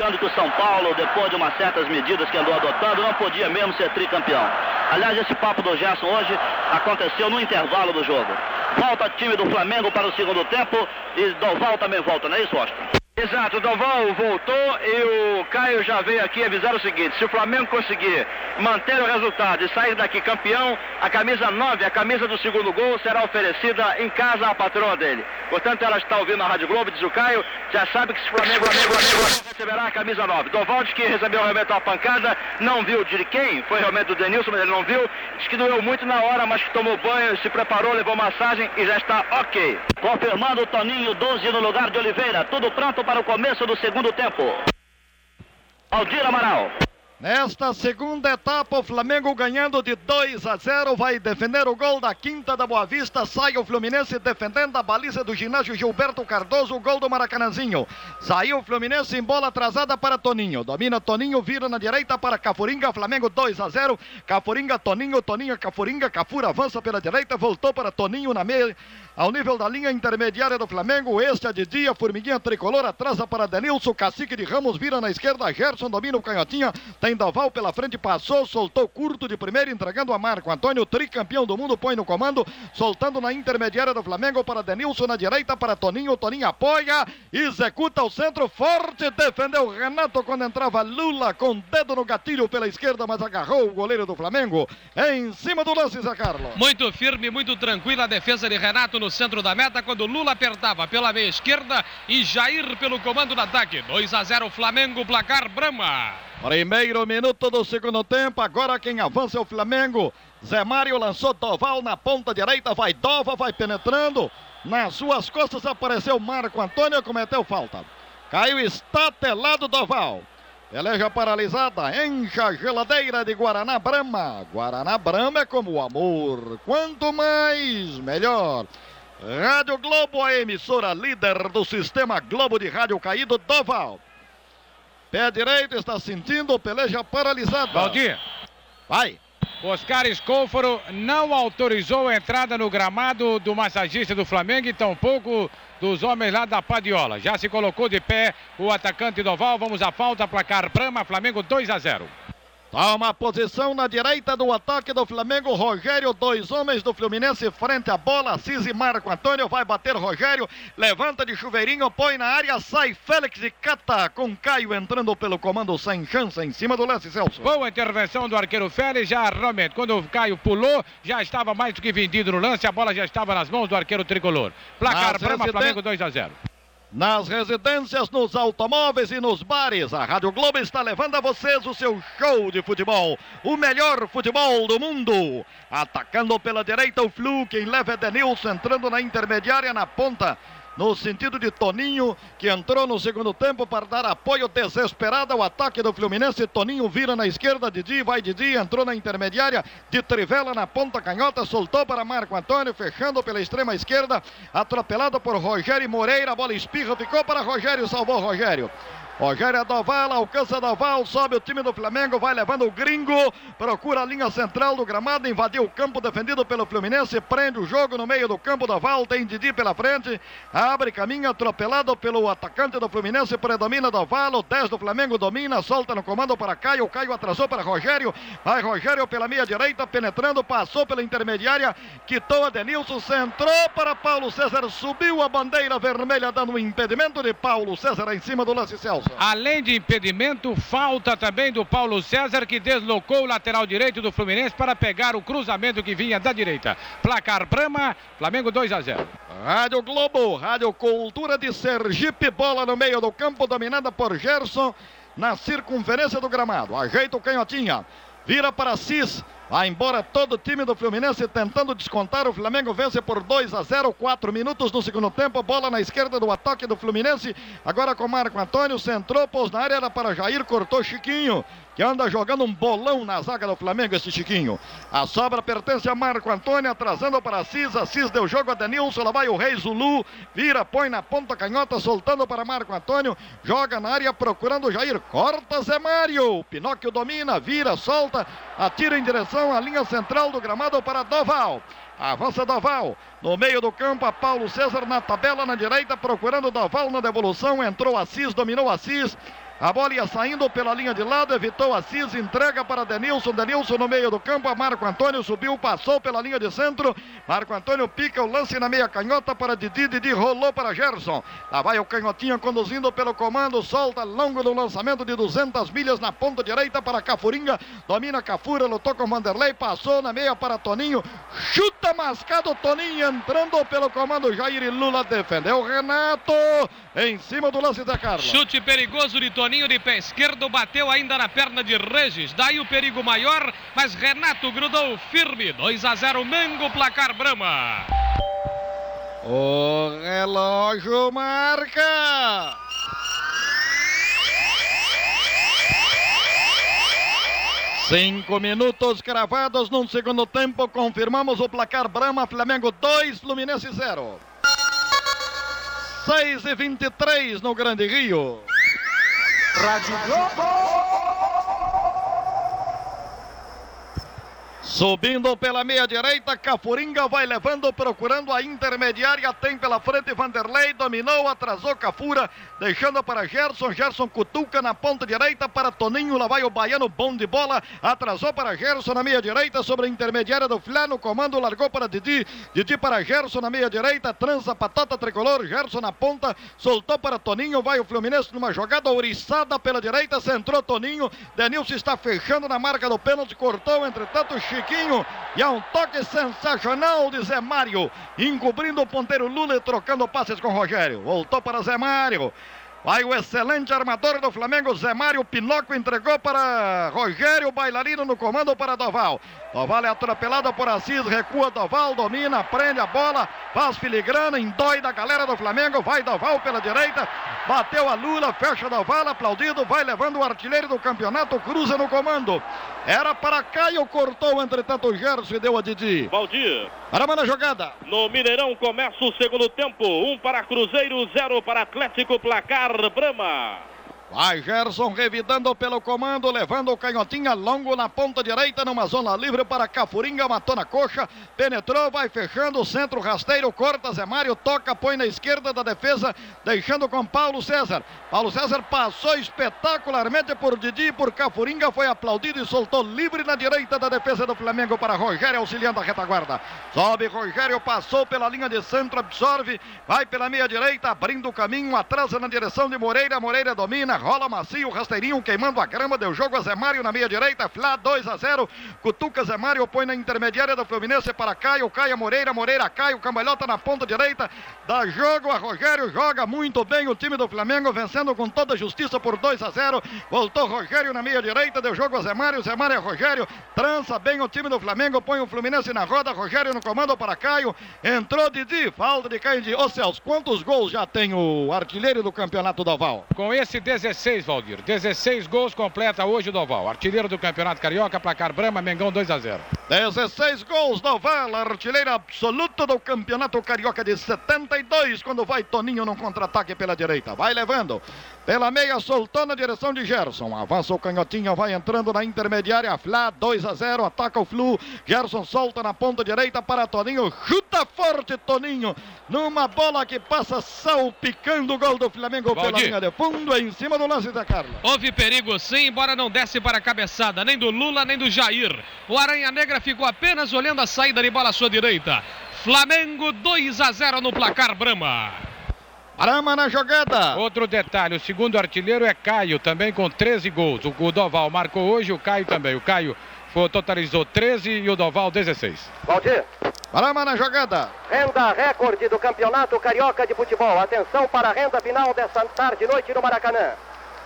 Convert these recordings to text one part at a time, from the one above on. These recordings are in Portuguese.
achando que o São Paulo, depois de umas certas medidas que andou adotando, não podia mesmo ser tricampeão. Aliás, esse papo do Gerson hoje aconteceu no intervalo do jogo. Volta time do Flamengo para o segundo tempo e Doval também volta, não é isso, Austin? Exato, o Doval voltou e o Caio já veio aqui avisar o seguinte: se o Flamengo conseguir manter o resultado e sair daqui campeão, a camisa 9, a camisa do segundo gol, será oferecida em casa à patroa dele. Portanto, ela está ouvindo a Rádio Globo, diz o Caio, já sabe que se o Flamengo, Flamengo, Flamengo receberá a camisa 9. Doval diz que recebeu realmente uma pancada, não viu de quem, foi realmente do Denilson, mas ele não viu. Diz que doeu muito na hora, mas que tomou banho, se preparou, levou massagem e já está ok. Confirmando o Toninho, 12 no lugar de Oliveira, tudo pronto para o começo do segundo tempo. Aldir Amaral. Nesta segunda etapa, o Flamengo ganhando de 2 a 0, vai defender o gol da quinta da Boa Vista. Sai o Fluminense defendendo a baliza do ginásio Gilberto Cardoso, o gol do Maracanãzinho. Saiu o Fluminense em bola atrasada para Toninho. Domina Toninho, vira na direita para Cafuringa. Flamengo 2 a 0. Cafuringa, Toninho, Toninho, Cafuringa. Cafura avança pela direita, voltou para Toninho na meia ao nível da linha intermediária do Flamengo. Este é de dia, formiguinha tricolor, atrasa para Denilson, cacique de Ramos, vira na esquerda, Gerson domina o canhotinha, tem Doval pela frente, passou, soltou curto de primeiro, entregando a Marco Antônio, tricampeão do mundo, põe no comando, soltando na intermediária do Flamengo para Denilson na direita, para Toninho, Toninho apoia, executa o centro, forte, defendeu Renato quando entrava Lula com dedo no gatilho pela esquerda, mas agarrou o goleiro do Flamengo em cima do lance, Zé Carlos. Muito firme, muito tranquila a defesa de Renato no centro da meta quando Lula apertava pela meia esquerda e Jair pelo comando do ataque. 2 a 0 Flamengo, placar Brama. Primeiro minuto do segundo tempo, agora quem avança é o Flamengo. Zé Mário lançou Doval na ponta direita, vai Dova, vai penetrando. Nas suas costas apareceu Marco Antônio, cometeu falta. Caiu estatelado Doval. Peleja paralisada, encha a geladeira de Guaraná Brama. Guaraná Brama é como o amor. Quanto mais, melhor. Rádio Globo, a emissora líder do sistema Globo de Rádio Caído, Doval. Pé direito está sentindo, peleja paralisada. Valdir. Vai. Oscar Escôforo não autorizou a entrada no gramado do massagista do Flamengo e tampouco dos homens lá da Padiola. Já se colocou de pé o atacante Doval. Vamos à falta, placar Brama, Flamengo 2 a 0. Toma posição na direita do ataque do Flamengo. Rogério, dois homens do Fluminense frente à bola. Assis e Marco Antônio vai bater Rogério. Levanta de chuveirinho, põe na área, sai Félix e cata com Caio entrando pelo comando sem chance em cima do lance, Celso. Boa intervenção do arqueiro Félix. Já realmente, quando o Caio pulou, já estava mais do que vendido no lance. A bola já estava nas mãos do arqueiro tricolor. Placar Brama, Flamengo 2 a 0 nas residências, nos automóveis e nos bares. A Rádio Globo está levando a vocês o seu show de futebol, o melhor futebol do mundo. Atacando pela direita o Flu, quem leva é Denilson, entrando na intermediária na ponta no sentido de Toninho, que entrou no segundo tempo para dar apoio desesperado ao ataque do Fluminense. Toninho vira na esquerda, Didi vai Didi, entrou na intermediária, de Trivela na ponta canhota, soltou para Marco Antônio, fechando pela extrema esquerda, atropelado por Rogério Moreira, a bola espirra, ficou para Rogério, salvou Rogério. Rogério Doval, alcança Doval, sobe o time do Flamengo, vai levando o gringo, procura a linha central do gramado, invadiu o campo defendido pelo Fluminense, prende o jogo no meio do campo, Doval, tem Didi pela frente, abre caminho atropelado pelo atacante do Fluminense, predomina Doval, o 10 do Flamengo domina, solta no comando para Caio, Caio atrasou para Rogério, vai Rogério pela meia direita, penetrando, passou pela intermediária, quitou Denilson, centrou para Paulo César, subiu a bandeira vermelha, dando um impedimento de Paulo César em cima do lance Celso. Além de impedimento, falta também do Paulo César, que deslocou o lateral direito do Fluminense para pegar o cruzamento que vinha da direita. Placar Brama, Flamengo 2 a 0. Rádio Globo, Rádio Cultura de Sergipe, bola no meio do campo, dominada por Gerson na circunferência do gramado. Ajeita o canhotinha, vira para Cis. Vai embora todo o time do Fluminense tentando descontar. O Flamengo vence por 2 a 0, 4 minutos no segundo tempo. Bola na esquerda do ataque do Fluminense. Agora com Marco Antônio, centrou, pôs na área, era para Jair, cortou Chiquinho que anda jogando um bolão na zaga do Flamengo, esse Chiquinho. A sobra pertence a Marco Antônio, atrasando para Assis. Assis deu jogo a Denilson, lá vai o Rei Zulu, vira, põe na ponta canhota, soltando para Marco Antônio, joga na área procurando o Jair, corta Zé Mário. Pinóquio domina, vira, solta, atira em direção à linha central do gramado para Doval. Avança Doval. No meio do campo, a Paulo César na tabela na direita, procurando Doval na devolução. Entrou Assis, dominou Assis. A bola ia saindo pela linha de lado, evitou Assis, entrega para Denilson. Denilson no meio do campo, a Marco Antônio subiu, passou pela linha de centro. Marco Antônio pica o lance na meia canhota para Didi, Didi rolou para Gerson. Lá vai o canhotinho conduzindo pelo comando, solta longo no lançamento de 200 milhas na ponta direita para Cafuringa. Domina Cafura, lutou com Vanderlei, passou na meia para Toninho. Mascado Toninho entrando pelo comando Jair e Lula defendeu Renato em cima do lance da Carla. Chute perigoso de Toninho de pé esquerdo, bateu ainda na perna de Regis. Daí o perigo maior, mas Renato grudou firme. 2 a 0 Mengo, placar Brama. O relógio marca. Cinco minutos cravados num segundo tempo. Confirmamos o placar Brama, Flamengo 2, Fluminense 0. 6 e 23 no Grande Rio. Rádio Globo. Subindo pela meia direita, Cafuringa vai levando, procurando a intermediária. Tem pela frente Vanderlei, dominou, atrasou Cafura, deixando para Gerson. Gerson cutuca na ponta direita para Toninho. Lá vai o baiano, bom de bola. Atrasou para Gerson na meia direita, sobre a intermediária do Flá. No comando, largou para Didi. Didi para Gerson na meia direita, trança, patata tricolor. Gerson na ponta, soltou para Toninho. Vai o Fluminense numa jogada ouriçada pela direita, centrou Toninho. Denilson está fechando na marca do pênalti, cortou, entretanto, Chico. Chiquinho. E há um toque sensacional de Zé Mário, encobrindo o ponteiro Lula e trocando passes com Rogério. Voltou para Zé Mário. Vai o excelente armador do Flamengo, Zé Mário Pinocchio, entregou para Rogério, bailarino no comando para Doval. Doval é atropelado por Assis, recua Doval, domina, prende a bola, faz filigrana, endoida a galera do Flamengo, vai Doval pela direita, bateu a Lula, fecha Doval, aplaudido, vai levando o artilheiro do campeonato, cruza no comando. Era para Caio, cortou, entretanto o Gerson e deu a Didi. Valdir. Arama na jogada. No Mineirão começa o segundo tempo, um para Cruzeiro, zero para Atlético, placar Brama. Vai Gerson revidando pelo comando, levando o canhotinha longo na ponta direita, numa zona livre para Cafuringa, matou na coxa, penetrou, vai fechando o centro rasteiro, corta Zé Mário, toca, põe na esquerda da defesa, deixando com Paulo César. Paulo César passou espetacularmente por Didi e por Cafuringa, foi aplaudido e soltou livre na direita da defesa do Flamengo para Rogério, auxiliando a retaguarda. Sobe Rogério, passou pela linha de centro, absorve, vai pela meia direita, abrindo o caminho, atrasa na direção de Moreira, Moreira domina, rola macio, rasteirinho queimando a grama, deu jogo a Zé Mário na meia direita, Flá 2 a 0, cutuca Zé Mário, põe na intermediária do Fluminense para Caio, Caia Moreira, Moreira Caio, Cambalhota na ponta direita, dá jogo a Rogério, joga muito bem o time do Flamengo, vencendo com toda justiça por 2 a 0, voltou Rogério na meia direita, deu jogo a Zé Mário, Zé Mário é Rogério, trança bem o time do Flamengo, põe o Fluminense na roda, Rogério no comando para Caio, entrou Didi, falta de Caio de, ô Celso, quantos gols já tem o artilheiro do campeonato do? Com esse 16 16, Valdir. 16 gols completa hoje o Doval. Artilheiro do Campeonato Carioca, placar Brama, Mengão 2 a 0. 16 gols, Doval, artilheiro absoluto do Campeonato Carioca de 72, quando vai Toninho num contra-ataque pela direita. Vai levando. Pela meia, soltou na direção de Gerson. Avança o canhotinho, vai entrando na intermediária. Flá 2 a 0, ataca o Flu. Gerson solta na ponta direita para Toninho. Chuta forte Toninho. Numa bola que passa salpicando o gol do Flamengo Valdir. pela linha de fundo, em cima do lance da Carla. Houve perigo sim, embora não desce para a cabeçada, nem do Lula, nem do Jair. O Aranha Negra ficou apenas olhando a saída de bola à sua direita. Flamengo 2 a 0 no placar Brama. Brama na jogada. Outro detalhe, o segundo artilheiro é Caio, também com 13 gols. O Doval marcou hoje, o Caio também. O Caio foi, totalizou 13 e o Doval 16. Valdir. Brama na jogada. Renda recorde do Campeonato Carioca de Futebol. Atenção para a renda final desta tarde e noite no Maracanã.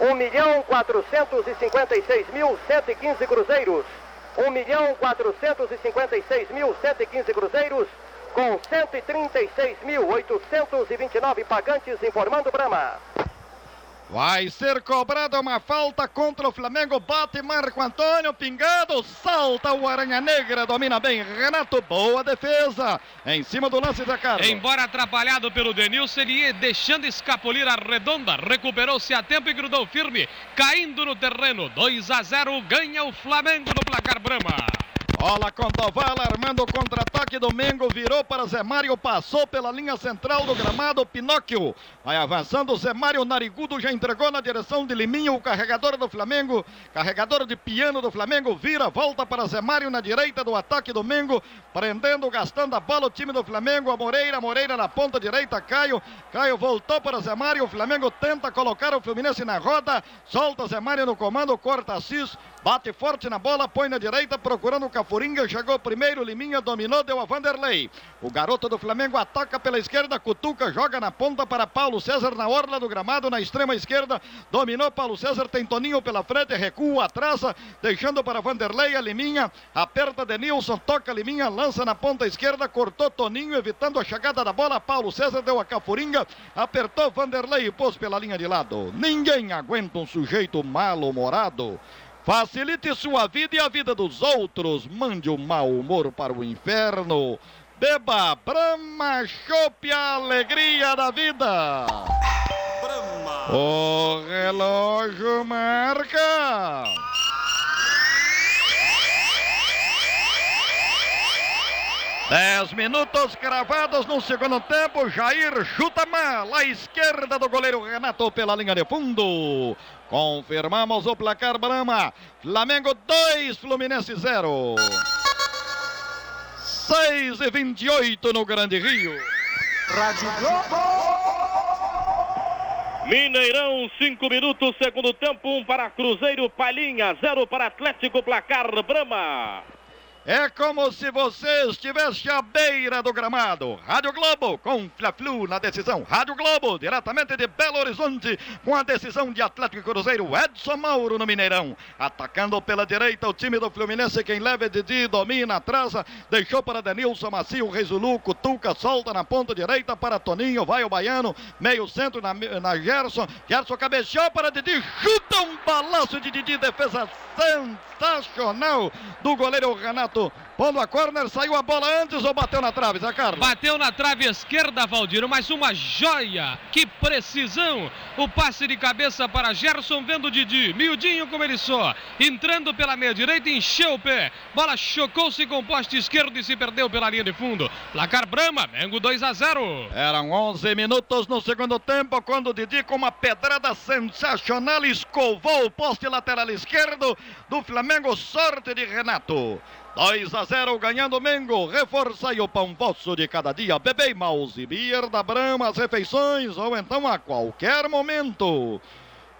1 milhão 456 mil 115 cruzeiros. 1 milhão 456 mil 115 cruzeiros com 136.829 pagantes, informando Brama. Vai ser cobrada uma falta contra o Flamengo. Bate Marco Antônio, pingado, salta o Aranha Negra, domina bem. Renato, boa defesa. Em cima do lance da cara. Embora atrapalhado pelo Denilson, ele deixando escapulir a redonda. Recuperou-se a tempo e grudou firme, caindo no terreno. 2 a 0, ganha o Flamengo no placar Brama. Bola com Doval, armando o contra-ataque do Mengo, virou para Zé Mário, passou pela linha central do gramado, Pinóquio Vai avançando, o Zé Mário Narigudo já entregou na direção de Liminha, o carregador do Flamengo, carregador de piano do Flamengo, vira, volta para Zé Mário na direita do ataque do Mengo, prendendo, gastando a bola o time do Flamengo, a Moreira, Moreira na ponta direita, Caio, Caio voltou para Zé Mário, o Flamengo tenta colocar o Fluminense na roda, solta Zé Mário no comando, corta Assis, bate forte na bola, põe na direita, procurando o Cafuringa, chegou primeiro, Liminha dominou, deu a Vanderlei. O garoto do Flamengo ataca pela esquerda, cutuca, joga na ponta para Paulo César na orla do gramado, na extrema esquerda, dominou Paulo César, tem Toninho pela frente, recua, atrasa, deixando para Vanderlei, a Liminha, aperta Denilson, toca Liminha, lança na ponta esquerda, cortou Toninho, evitando a chegada da bola, Paulo César deu a Cafuringa, apertou Vanderlei e pôs pela linha de lado. Ninguém aguenta um sujeito mal-humorado. Facilite sua vida e a vida dos outros. Mande o mau humor para o inferno. Beba Brahma Chope a alegria da vida. Brahma. O relógio marca. Dez minutos cravados no segundo tempo. Jair chuta mal à esquerda do goleiro Renato pela linha de fundo. Confirmamos o placar Brama. Flamengo 2, Fluminense 0. 6 e 28 no Grande Rio. Rádio Globo. Mineirão, 5 minutos, segundo tempo, 1 um para Cruzeiro, Palhinha, 0 para Atlético, placar Brama. É como se você estivesse à beira do gramado. Rádio Globo com Fla-Flu na decisão. Rádio Globo, diretamente de Belo Horizonte, com a decisão de Atlético e Cruzeiro. Edson Mauro no Mineirão. Atacando pela direita o time do Fluminense. Quem leva é Didi, domina, atrasa. Deixou para Denilson Macio, Rezulu, Cutuca, solta na ponta direita para Toninho. Vai o Baiano, meio centro na, na Gerson. Gerson cabeceou para Didi, chuta um balaço de Didi, defesa sensacional do goleiro Renato. Pondo a corner, saiu a bola antes ou bateu na trave, Zé Carlos? Bateu na trave esquerda, Valdiro, mas uma joia! Que precisão! O passe de cabeça para Gerson, vendo Didi, miudinho como ele só, entrando pela meia direita, encheu o pé, bola chocou-se com o poste esquerdo e se perdeu pela linha de fundo. Placar Brama, Mengo 2 a 0. Eram 11 minutos no segundo tempo, quando o Didi, com uma pedrada sensacional, escovou o poste lateral esquerdo do Flamengo, sorte de Renato. 2 a 0 ganhando Mengo. Reforça aí o pão vosso de cada dia. Bebê e Beer da Brama, as refeições ou então a qualquer momento.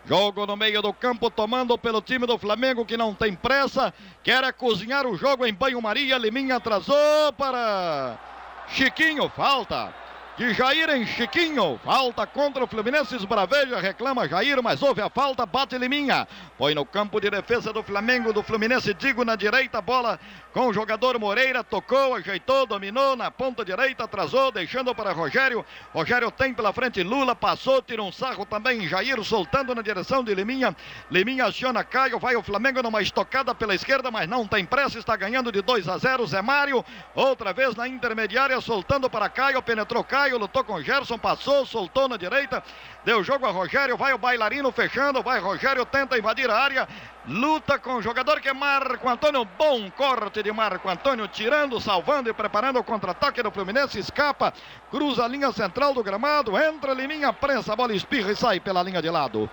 Jogo no meio do campo, tomando pelo time do Flamengo que não tem pressa. Quer é cozinhar o jogo em banho-maria. Liminha atrasou para Chiquinho. Falta de Jair em Chiquinho. Falta contra o Fluminense, esbraveja, reclama Jair, mas houve a falta, bate Liminha. Foi no campo de defesa do Flamengo, do Fluminense, digo na direita, bola com o jogador Moreira, tocou, ajeitou, dominou na ponta direita, atrasou, deixando para Rogério. Rogério tem pela frente Lula, passou, tira um sarro também, Jair soltando na direção de Liminha. Liminha aciona Caio, vai o Flamengo numa estocada pela esquerda, mas não tem pressa, está ganhando de 2 a 0. Zé Mário, outra vez na intermediária, soltando para Caio, penetrou Caio. Caio, lutou com Gerson, passou, soltou na direita, deu jogo a Rogério, vai o bailarino fechando, vai Rogério, tenta invadir a área, luta com o jogador que é Marco Antônio, bom corte de Marco Antônio, tirando, salvando e preparando o contra-ataque do Fluminense, escapa, cruza a linha central do gramado, entra Liminha, prensa, a bola espirra e sai pela linha de lado.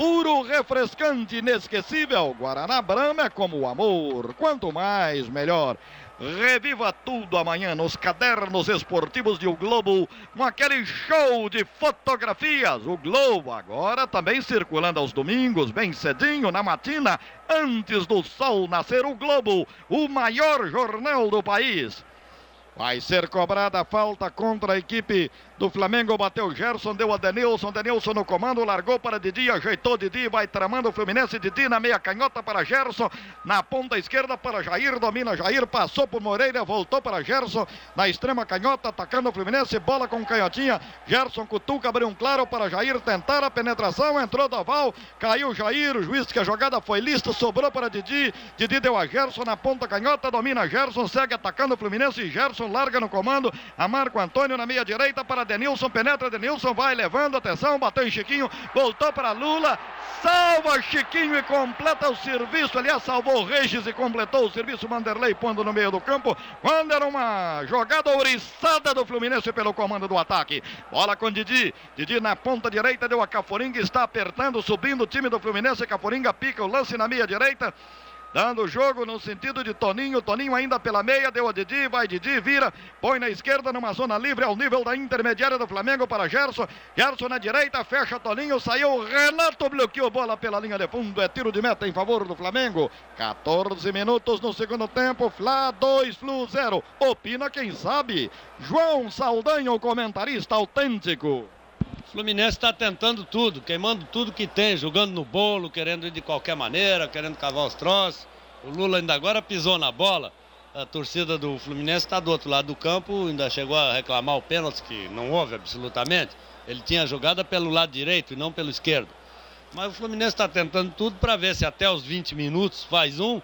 Puro, refrescante, inesquecível. Guaraná Brama é como o amor. Quanto mais, melhor. Reviva tudo amanhã nos cadernos esportivos de O Globo, com aquele show de fotografias. O Globo agora também circulando aos domingos, bem cedinho, na matina, antes do sol nascer. O Globo, o maior jornal do país. Vai ser cobrada a falta contra a equipe do Flamengo. Bateu Gerson, deu a Denilson. Denilson no comando, largou para Didi, ajeitou Didi, vai tramando o Fluminense. Didi na meia canhota para Gerson. Na ponta esquerda para Jair, domina Jair, passou por Moreira, voltou para Gerson. Na extrema canhota, atacando o Fluminense. Bola com canhotinha. Gerson cutuca, abriu um claro para Jair tentar a penetração. Entrou Daval, caiu Jair. O juiz que a jogada foi lista, sobrou para Didi. Didi deu a Gerson na ponta canhota, domina Gerson, segue atacando o Fluminense. Gerson larga no comando. A Marco Antônio na meia direita para Denilson, penetra, Denilson vai levando, atenção, bateu em Chiquinho, voltou para Lula, salva Chiquinho e completa o serviço. Aliás, salvou Regis e completou o serviço. Manderley pondo no meio do campo. Quando era uma jogada ouriçada do Fluminense pelo comando do ataque. Bola com Didi. Didi na ponta direita deu a Caforinga. Está apertando, subindo o time do Fluminense. Caforinga pica o lance na meia direita dando o jogo no sentido de Toninho. Toninho ainda pela meia, deu a Didi, vai Didi, vira, põe na esquerda numa zona livre ao nível da intermediária do Flamengo para Gerson. Gerson na direita, fecha Toninho, saiu Renato, bloqueou bola pela linha de fundo, é tiro de meta em favor do Flamengo. 14 minutos no segundo tempo, Fla 2, Flu 0. Opina quem sabe. João Saldanha, o comentarista autêntico. Fluminense está tentando tudo, queimando tudo que tem, jogando no bolo, querendo ir de qualquer maneira, querendo cavar os troços. O Lula ainda agora pisou na bola. A torcida do Fluminense está do outro lado do campo, ainda chegou a reclamar o pênalti, que não houve absolutamente. Ele tinha jogada pelo lado direito e não pelo esquerdo. Mas o Fluminense está tentando tudo para ver se até os 20 minutos faz um.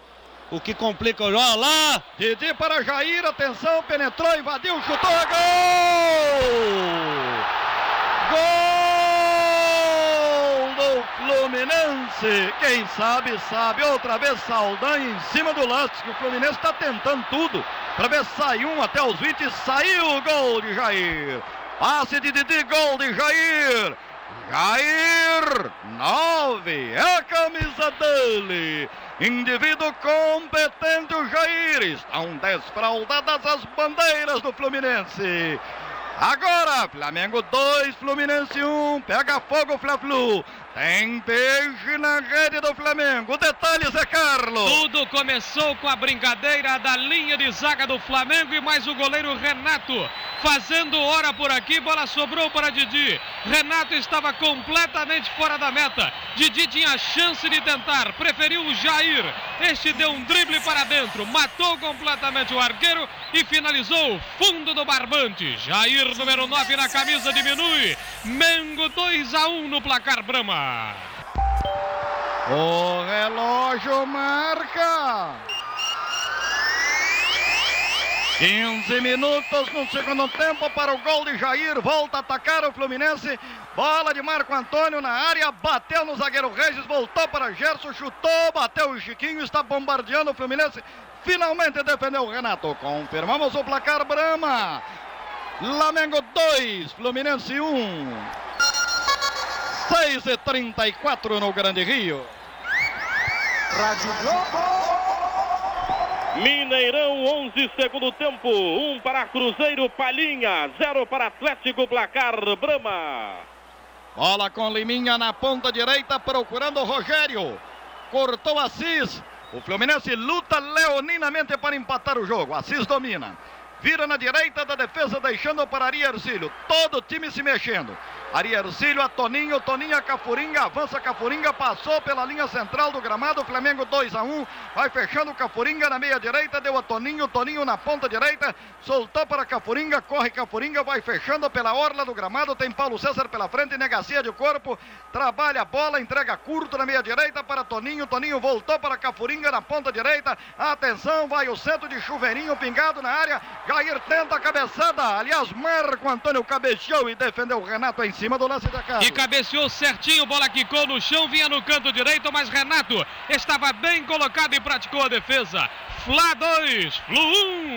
O que complica o jogo. lá! Didi para Jair, atenção, penetrou, invadiu, chutou, gol! Gol do Fluminense. Quem sabe, sabe. Outra vez Saldanha em cima do lance. O Fluminense está tentando tudo. Para ver sai um até os 20. Saiu o gol de Jair. Passe de Didi, gol de Jair. Jair, 9, é a camisa dele. Indivíduo competente, o Jair. Estão desfraldadas as bandeiras do Fluminense. Agora, Flamengo 2, Fluminense 1. Um, pega fogo, Fla-Flu. Tem peixe na rede do Flamengo. Detalhes é Carlos. Tudo começou com a brincadeira da linha de zaga do Flamengo e mais o goleiro Renato fazendo hora por aqui. Bola sobrou para Didi. Renato estava completamente fora da meta. Didi tinha chance de tentar, preferiu o Jair. Este deu um drible para dentro, matou completamente o arqueiro e finalizou fundo do barbante. Jair, número 9 na camisa, diminui. Mengo 2 a 1 no placar Brama. O relógio marca. 15 minutos no segundo tempo para o gol de Jair. Volta a atacar o Fluminense. Bola de Marco Antônio na área. Bateu no zagueiro Regis. Voltou para Gerson. Chutou. Bateu o Chiquinho. Está bombardeando o Fluminense. Finalmente defendeu o Renato. Confirmamos o placar Brama. Flamengo 2, Fluminense 1. 6 e 34 no Grande Rio. Rádio Globo. Mineirão, 11 segundo tempo. 1 um para Cruzeiro, Palhinha. 0 para Atlético, placar Brama. Bola com Liminha na ponta direita, procurando o Rogério. Cortou Assis. O Fluminense luta leoninamente para empatar o jogo. Assis domina. Vira na direita da defesa, deixando para Ari Ercílio. Todo o time se mexendo. Ari Ercílio a Toninho, Toninho a Cafuringa, avança Cafuringa, passou pela linha central do gramado, Flamengo 2 a 1, vai fechando Cafuringa na meia direita, deu a Toninho, Toninho na ponta direita, soltou para Cafuringa, corre Cafuringa, vai fechando pela orla do gramado, tem Paulo César pela frente, negacia de corpo, trabalha a bola, entrega curto na meia direita para Toninho, Toninho voltou para Cafuringa na ponta direita, atenção, vai o centro de chuveirinho pingado na área, Jair tenta a cabeçada, aliás, Marco Antônio cabeceou e defendeu o Renato em cima do lance da casa. E cabeceou certinho, bola quicou no chão, vinha no canto direito, mas Renato estava bem colocado e praticou a defesa. Fla 2, Flu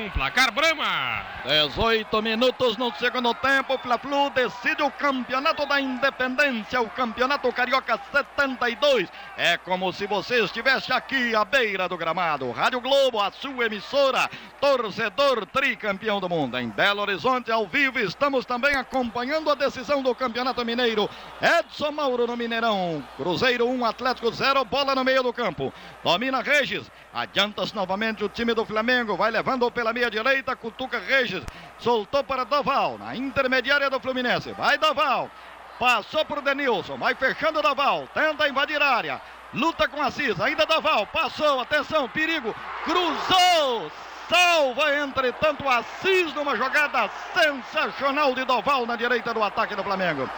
1, placar Brama. 18 minutos no segundo tempo, Fla-Flu decide o campeonato da independência, o campeonato carioca 72. É como se você estivesse aqui à beira do gramado. Rádio Globo, a sua emissora, torcedor tricampeão do mundo. Em Belo Horizonte, ao vivo, estamos também acompanhando a decisão do Campeonato Mineiro. Edson Mauro no Mineirão. Cruzeiro 1, Atlético 0, bola no meio do campo. Domina Regis. Adianta-se novamente o time do Flamengo. Vai levando pela meia direita. Cutuca Regis. Soltou para Doval. Na intermediária do Fluminense. Vai Doval. Passou para o Denilson. Vai fechando Doval. Tenta invadir a área. Luta com Assis. Ainda Doval. Passou. Atenção. Perigo. Cruzou. Salva, entretanto, Assis numa jogada sensacional de Doval na direita do ataque do Flamengo.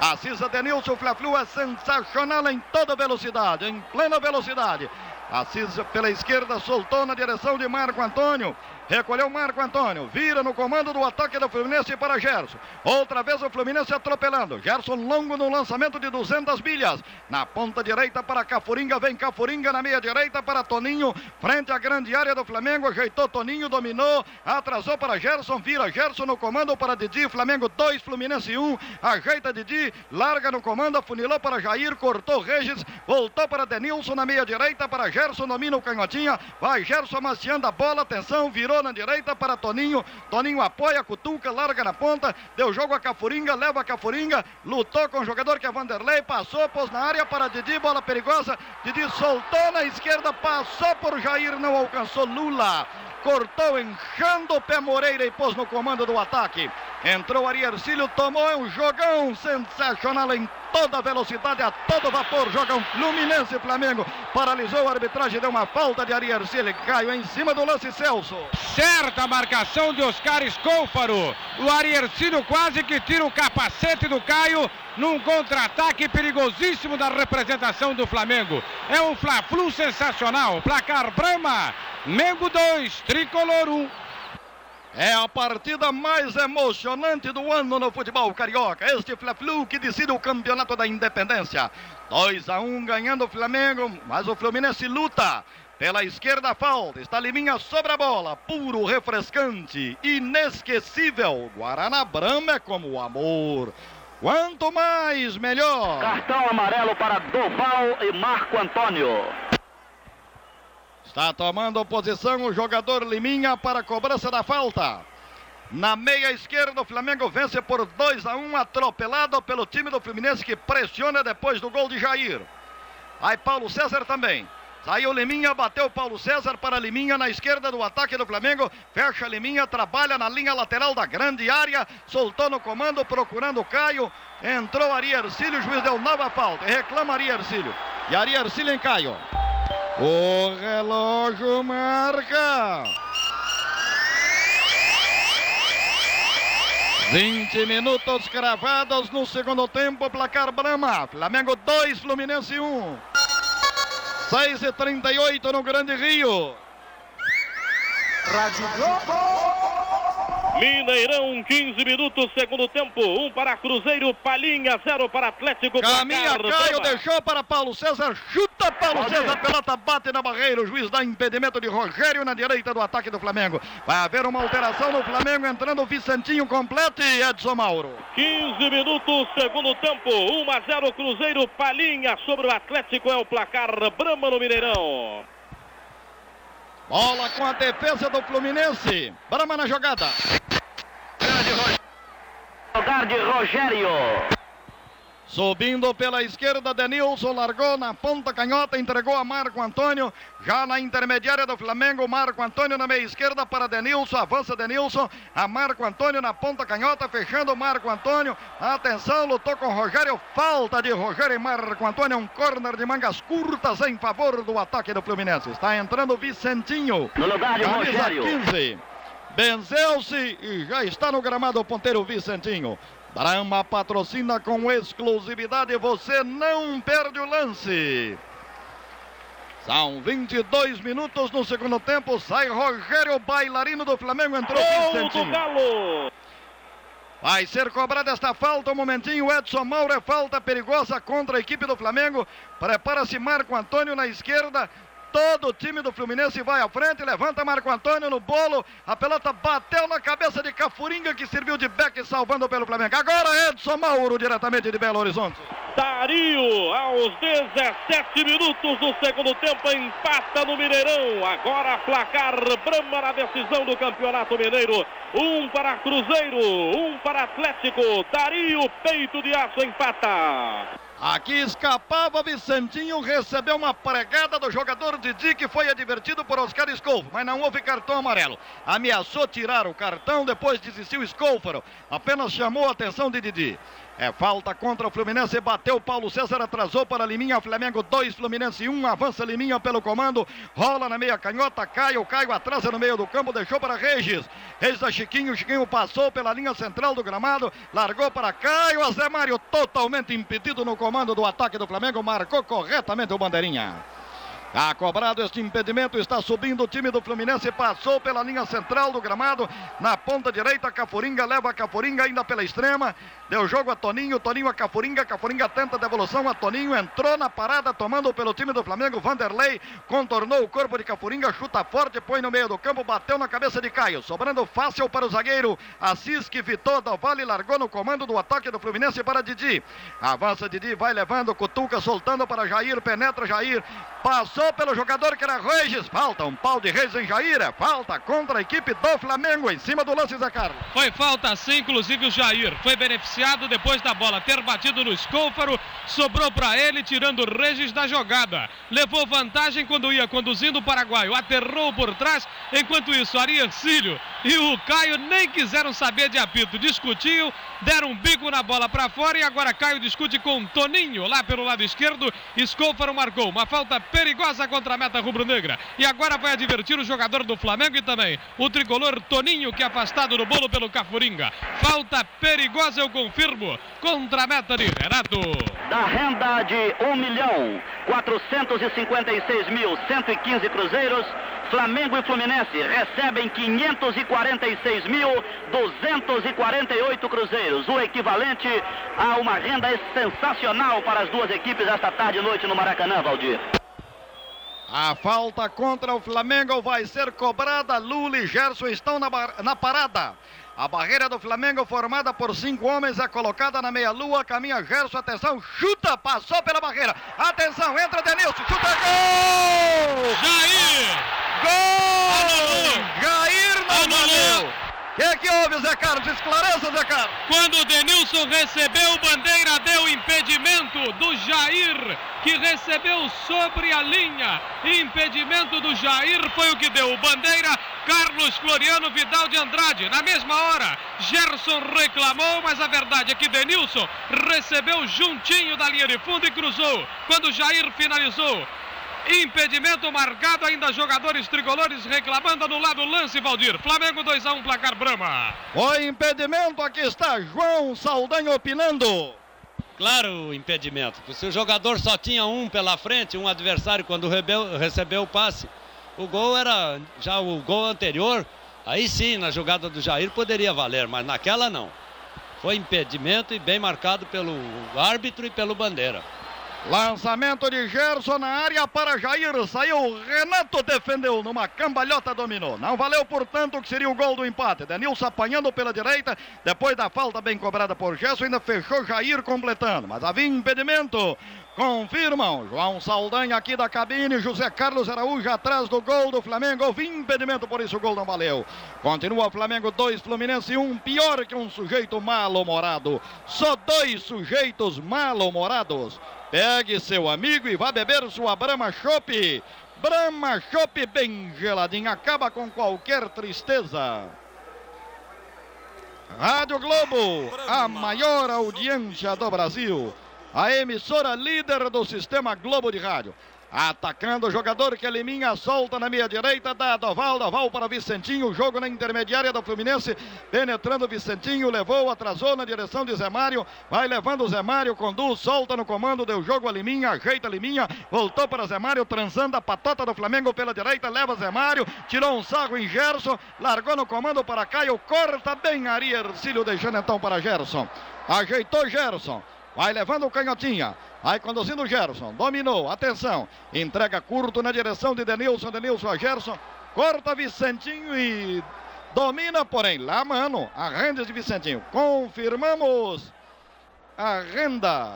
Assis Adenilson, Fla-Flu é sensacional em toda velocidade, em plena velocidade. Assis pela esquerda soltou na direção de Marco Antônio. Recolheu Marco Antônio. Vira no comando do ataque do Fluminense para Gerson. Outra vez o Fluminense atropelando. Gerson longo no lançamento de 200 milhas. Na ponta direita para Cafuringa. Vem Cafuringa na meia direita para Toninho. Frente à grande área do Flamengo. Ajeitou Toninho, dominou. Atrasou para Gerson. Vira Gerson no comando para Didi. Flamengo 2, Fluminense 1. Um. Ajeita Didi. Larga no comando. Afunilou para Jair. Cortou Regis. Voltou para Denilson na meia direita para Gerson. Domina o canhotinha. Vai Gerson amaciando a bola. Atenção. Virou na direita para Toninho. Toninho apoia, cutuca, larga na ponta. Deu jogo a Cafuringa, leva a Cafuringa. Lutou com o jogador que é Vanderlei. Passou, pôs na área para Didi. Bola perigosa. Didi soltou na esquerda. Passou por Jair. Não alcançou Lula cortou enchendo o pé Moreira e pôs no comando do ataque. Entrou Ari Ercílio, tomou um jogão sensacional em toda velocidade, a todo vapor. Jogam Fluminense e Flamengo. Paralisou a arbitragem, deu uma falta de Ari Ercílio. Caiu em cima do lance Celso. Certa marcação de Oscar Escôfaro. O Ari Ercílio quase que tira o capacete do Caio num contra-ataque perigosíssimo da representação do Flamengo. É um Fla-Flu sensacional. Placar Brama. Mengo 2, Tricolor 1. Um. É a partida mais emocionante do ano no futebol carioca. Este Fla-Flu que decide o campeonato da Independência. 2 a 1 um, ganhando o Flamengo, mas o Fluminense luta. Pela esquerda falta, está Liminha sobre a bola, puro, refrescante, inesquecível. Guaraná Brama é como o amor. Quanto mais, melhor. Cartão amarelo para Doval e Marco Antônio. Está tomando posição o jogador Liminha para a cobrança da falta. Na meia esquerda, o Flamengo vence por 2 a 1, um, atropelado pelo time do Fluminense que pressiona depois do gol de Jair. Aí Paulo César também. Saiu Liminha, bateu Paulo César para Liminha na esquerda do ataque do Flamengo. Fecha Liminha, trabalha na linha lateral da grande área. Soltou no comando, procurando Caio. Entrou Ari Ercílio, o juiz deu nova falta. Reclama Ari Ercílio. E Ari Ercílio em Caio. O relógio marca. 20 minutos cravados no segundo tempo, placar Brama. Flamengo 2, Fluminense 1. Um. 6 e 38 no Grande Rio. Rádio Globo. Mineirão, 15 minutos, segundo tempo. Um para Cruzeiro, Palhinha, zero para Atlético. Caminha, Caio, deixou para Paulo César, chuta Paulo Pode. César, pelota bate na barreira. O juiz dá impedimento de Rogério na direita do ataque do Flamengo. Vai haver uma alteração no Flamengo, entrando o Vicentinho completo e Edson Mauro. 15 minutos, segundo tempo. 1 a 0 Cruzeiro, Palhinha sobre o Atlético. É o placar Brama no Mineirão. Bola com a defesa do Fluminense. Brama na jogada. Jogar de Rogério. Subindo pela esquerda, Denilson largou na ponta canhota, entregou a Marco Antônio. Já na intermediária do Flamengo, Marco Antônio na meia esquerda para Denilson. Avança Denilson. A Marco Antônio na ponta canhota, fechando Marco Antônio. Atenção, lutou com Rogério. Falta de Rogério e Marco Antônio. Um corner de mangas curtas em favor do ataque do Fluminense. Está entrando Vicentinho. No lugar de Rogério. 15. Benzeu-se e já está no gramado o ponteiro Vicentinho. Brahma patrocina com exclusividade, você não perde o lance. São 22 minutos no segundo tempo. Sai Rogério, bailarino do Flamengo. Entrou Vicentinho. do Galo. Vai ser cobrada esta falta um momentinho. Edson Mauro é falta perigosa contra a equipe do Flamengo. Prepara-se Marco Antônio na esquerda. Todo o time do Fluminense vai à frente, levanta Marco Antônio no bolo. A pelota bateu na cabeça de Cafuringa, que serviu de back salvando pelo Flamengo. Agora Edson Mauro, diretamente de Belo Horizonte. Dario, aos 17 minutos do segundo tempo, empata no Mineirão. Agora placar Brama na decisão do Campeonato Mineiro. Um para Cruzeiro, um para Atlético. Dario, peito de aço, empata. Aqui escapava Vicentinho, recebeu uma pregada do jogador Didi, que foi advertido por Oscar Escolfo, mas não houve cartão amarelo. Ameaçou tirar o cartão, depois desistiu Escolfaro, apenas chamou a atenção de Didi. É falta contra o Fluminense. Bateu Paulo César, atrasou para Liminha. Flamengo 2, Fluminense 1. Um, avança Liminha pelo comando. Rola na meia canhota. Caio, Caio atrasa no meio do campo. Deixou para Regis. Regis a Chiquinho. Chiquinho passou pela linha central do gramado. Largou para Caio. A Zé Mário totalmente impedido no comando do ataque do Flamengo. Marcou corretamente o Bandeirinha. Tá cobrado este impedimento, está subindo o time do Fluminense, passou pela linha central do gramado, na ponta direita, Cafuringa leva a Cafuringa ainda pela extrema, deu jogo a Toninho, Toninho a Cafuringa, Cafuringa tenta devolução a Toninho, entrou na parada, tomando pelo time do Flamengo, Vanderlei, contornou o corpo de Cafuringa, chuta forte, põe no meio do campo, bateu na cabeça de Caio, sobrando fácil para o zagueiro, Assis que Vitor da Vale largou no comando do ataque do Fluminense para Didi, avança Didi, vai levando, cutuca, soltando para Jair, penetra Jair, passou pelo jogador que era Regis. Falta um pau de Reis em Jair. É falta contra a equipe do Flamengo em cima do lance Zé Carlos. Foi falta sim, inclusive o Jair. Foi beneficiado depois da bola ter batido no escôfaro. Sobrou para ele, tirando o Regis da jogada. Levou vantagem quando ia conduzindo o paraguaio. Aterrou por trás. Enquanto isso, Ariercílio e o Caio nem quiseram saber de apito. Discutiam, deram um bico na bola para fora e agora Caio discute com Toninho lá pelo lado esquerdo. Escôfaro marcou uma falta perigosa contra a meta rubro-negra. E agora vai advertir o jogador do Flamengo e também o tricolor Toninho, que é afastado do bolo pelo Cafuringa. Falta perigosa, eu confirmo, contra a meta de Renato. Da renda de 1 milhão 456 mil 115 cruzeiros, Flamengo e Fluminense recebem 546.248 cruzeiros, o equivalente a uma renda sensacional para as duas equipes esta tarde e noite no Maracanã, Valdir. A falta contra o Flamengo vai ser cobrada. Lula e Gerson estão na, na parada. A barreira do Flamengo, formada por cinco homens, é colocada na meia-lua. Caminha Gerson, atenção, chuta, passou pela barreira. Atenção, entra Denilson, chuta, gol! Jair! Gol! Jair não valeu! O que, que houve, Zé Carlos? Esclareça, Zé Carlos. Quando o Denilson recebeu, bandeira deu impedimento do Jair, que recebeu sobre a linha. Impedimento do Jair foi o que deu bandeira. Carlos Floriano Vidal de Andrade. Na mesma hora, Gerson reclamou, mas a verdade é que Denilson recebeu juntinho da linha de fundo e cruzou. Quando Jair finalizou, Impedimento marcado, ainda jogadores tricolores reclamando no lado lance, Valdir. Flamengo 2 a 1 placar Brama. O impedimento, aqui está João Saldanha opinando. Claro, impedimento. Se o jogador só tinha um pela frente, um adversário, quando recebeu o passe, o gol era já o gol anterior. Aí sim, na jogada do Jair poderia valer, mas naquela não. Foi impedimento e bem marcado pelo árbitro e pelo bandeira. Lançamento de Gerson na área para Jair. Saiu. Renato defendeu numa cambalhota, dominou. Não valeu, portanto, o que seria o gol do empate. Denilson apanhando pela direita. Depois da falta bem cobrada por Gerson, ainda fechou Jair completando. Mas havia impedimento. Confirmam. João Saldanha aqui da cabine. José Carlos Araújo atrás do gol do Flamengo. Houve impedimento, por isso o gol não valeu. Continua Flamengo 2, Fluminense 1. Um, pior que um sujeito mal-humorado. Só dois sujeitos mal-humorados. Pegue seu amigo e vá beber sua Brahma Chopp. Brahma Chopp bem geladinha, acaba com qualquer tristeza. Rádio Globo, a maior audiência do Brasil. A emissora líder do sistema Globo de Rádio. Atacando o jogador que elimina, solta na meia direita, dá Doval, Doval para Vicentinho, jogo na intermediária do Fluminense, penetrando Vicentinho, levou, atrasou na direção de Zé Mário, vai levando Zé Mário, conduz, solta no comando, deu jogo a Liminha, ajeita a Liminha, voltou para Zé Mário, transando a patota do Flamengo pela direita, leva Zé Mário, tirou um sarro em Gerson, largou no comando para Caio, corta bem Ari Ercílio, deixando então para Gerson, ajeitou Gerson, vai levando o canhotinha, Vai conduzindo o Gerson. Dominou. Atenção. Entrega curto na direção de Denilson. Denilson a Gerson. Corta Vicentinho e domina, porém, lá, mano. A renda de Vicentinho. Confirmamos a renda.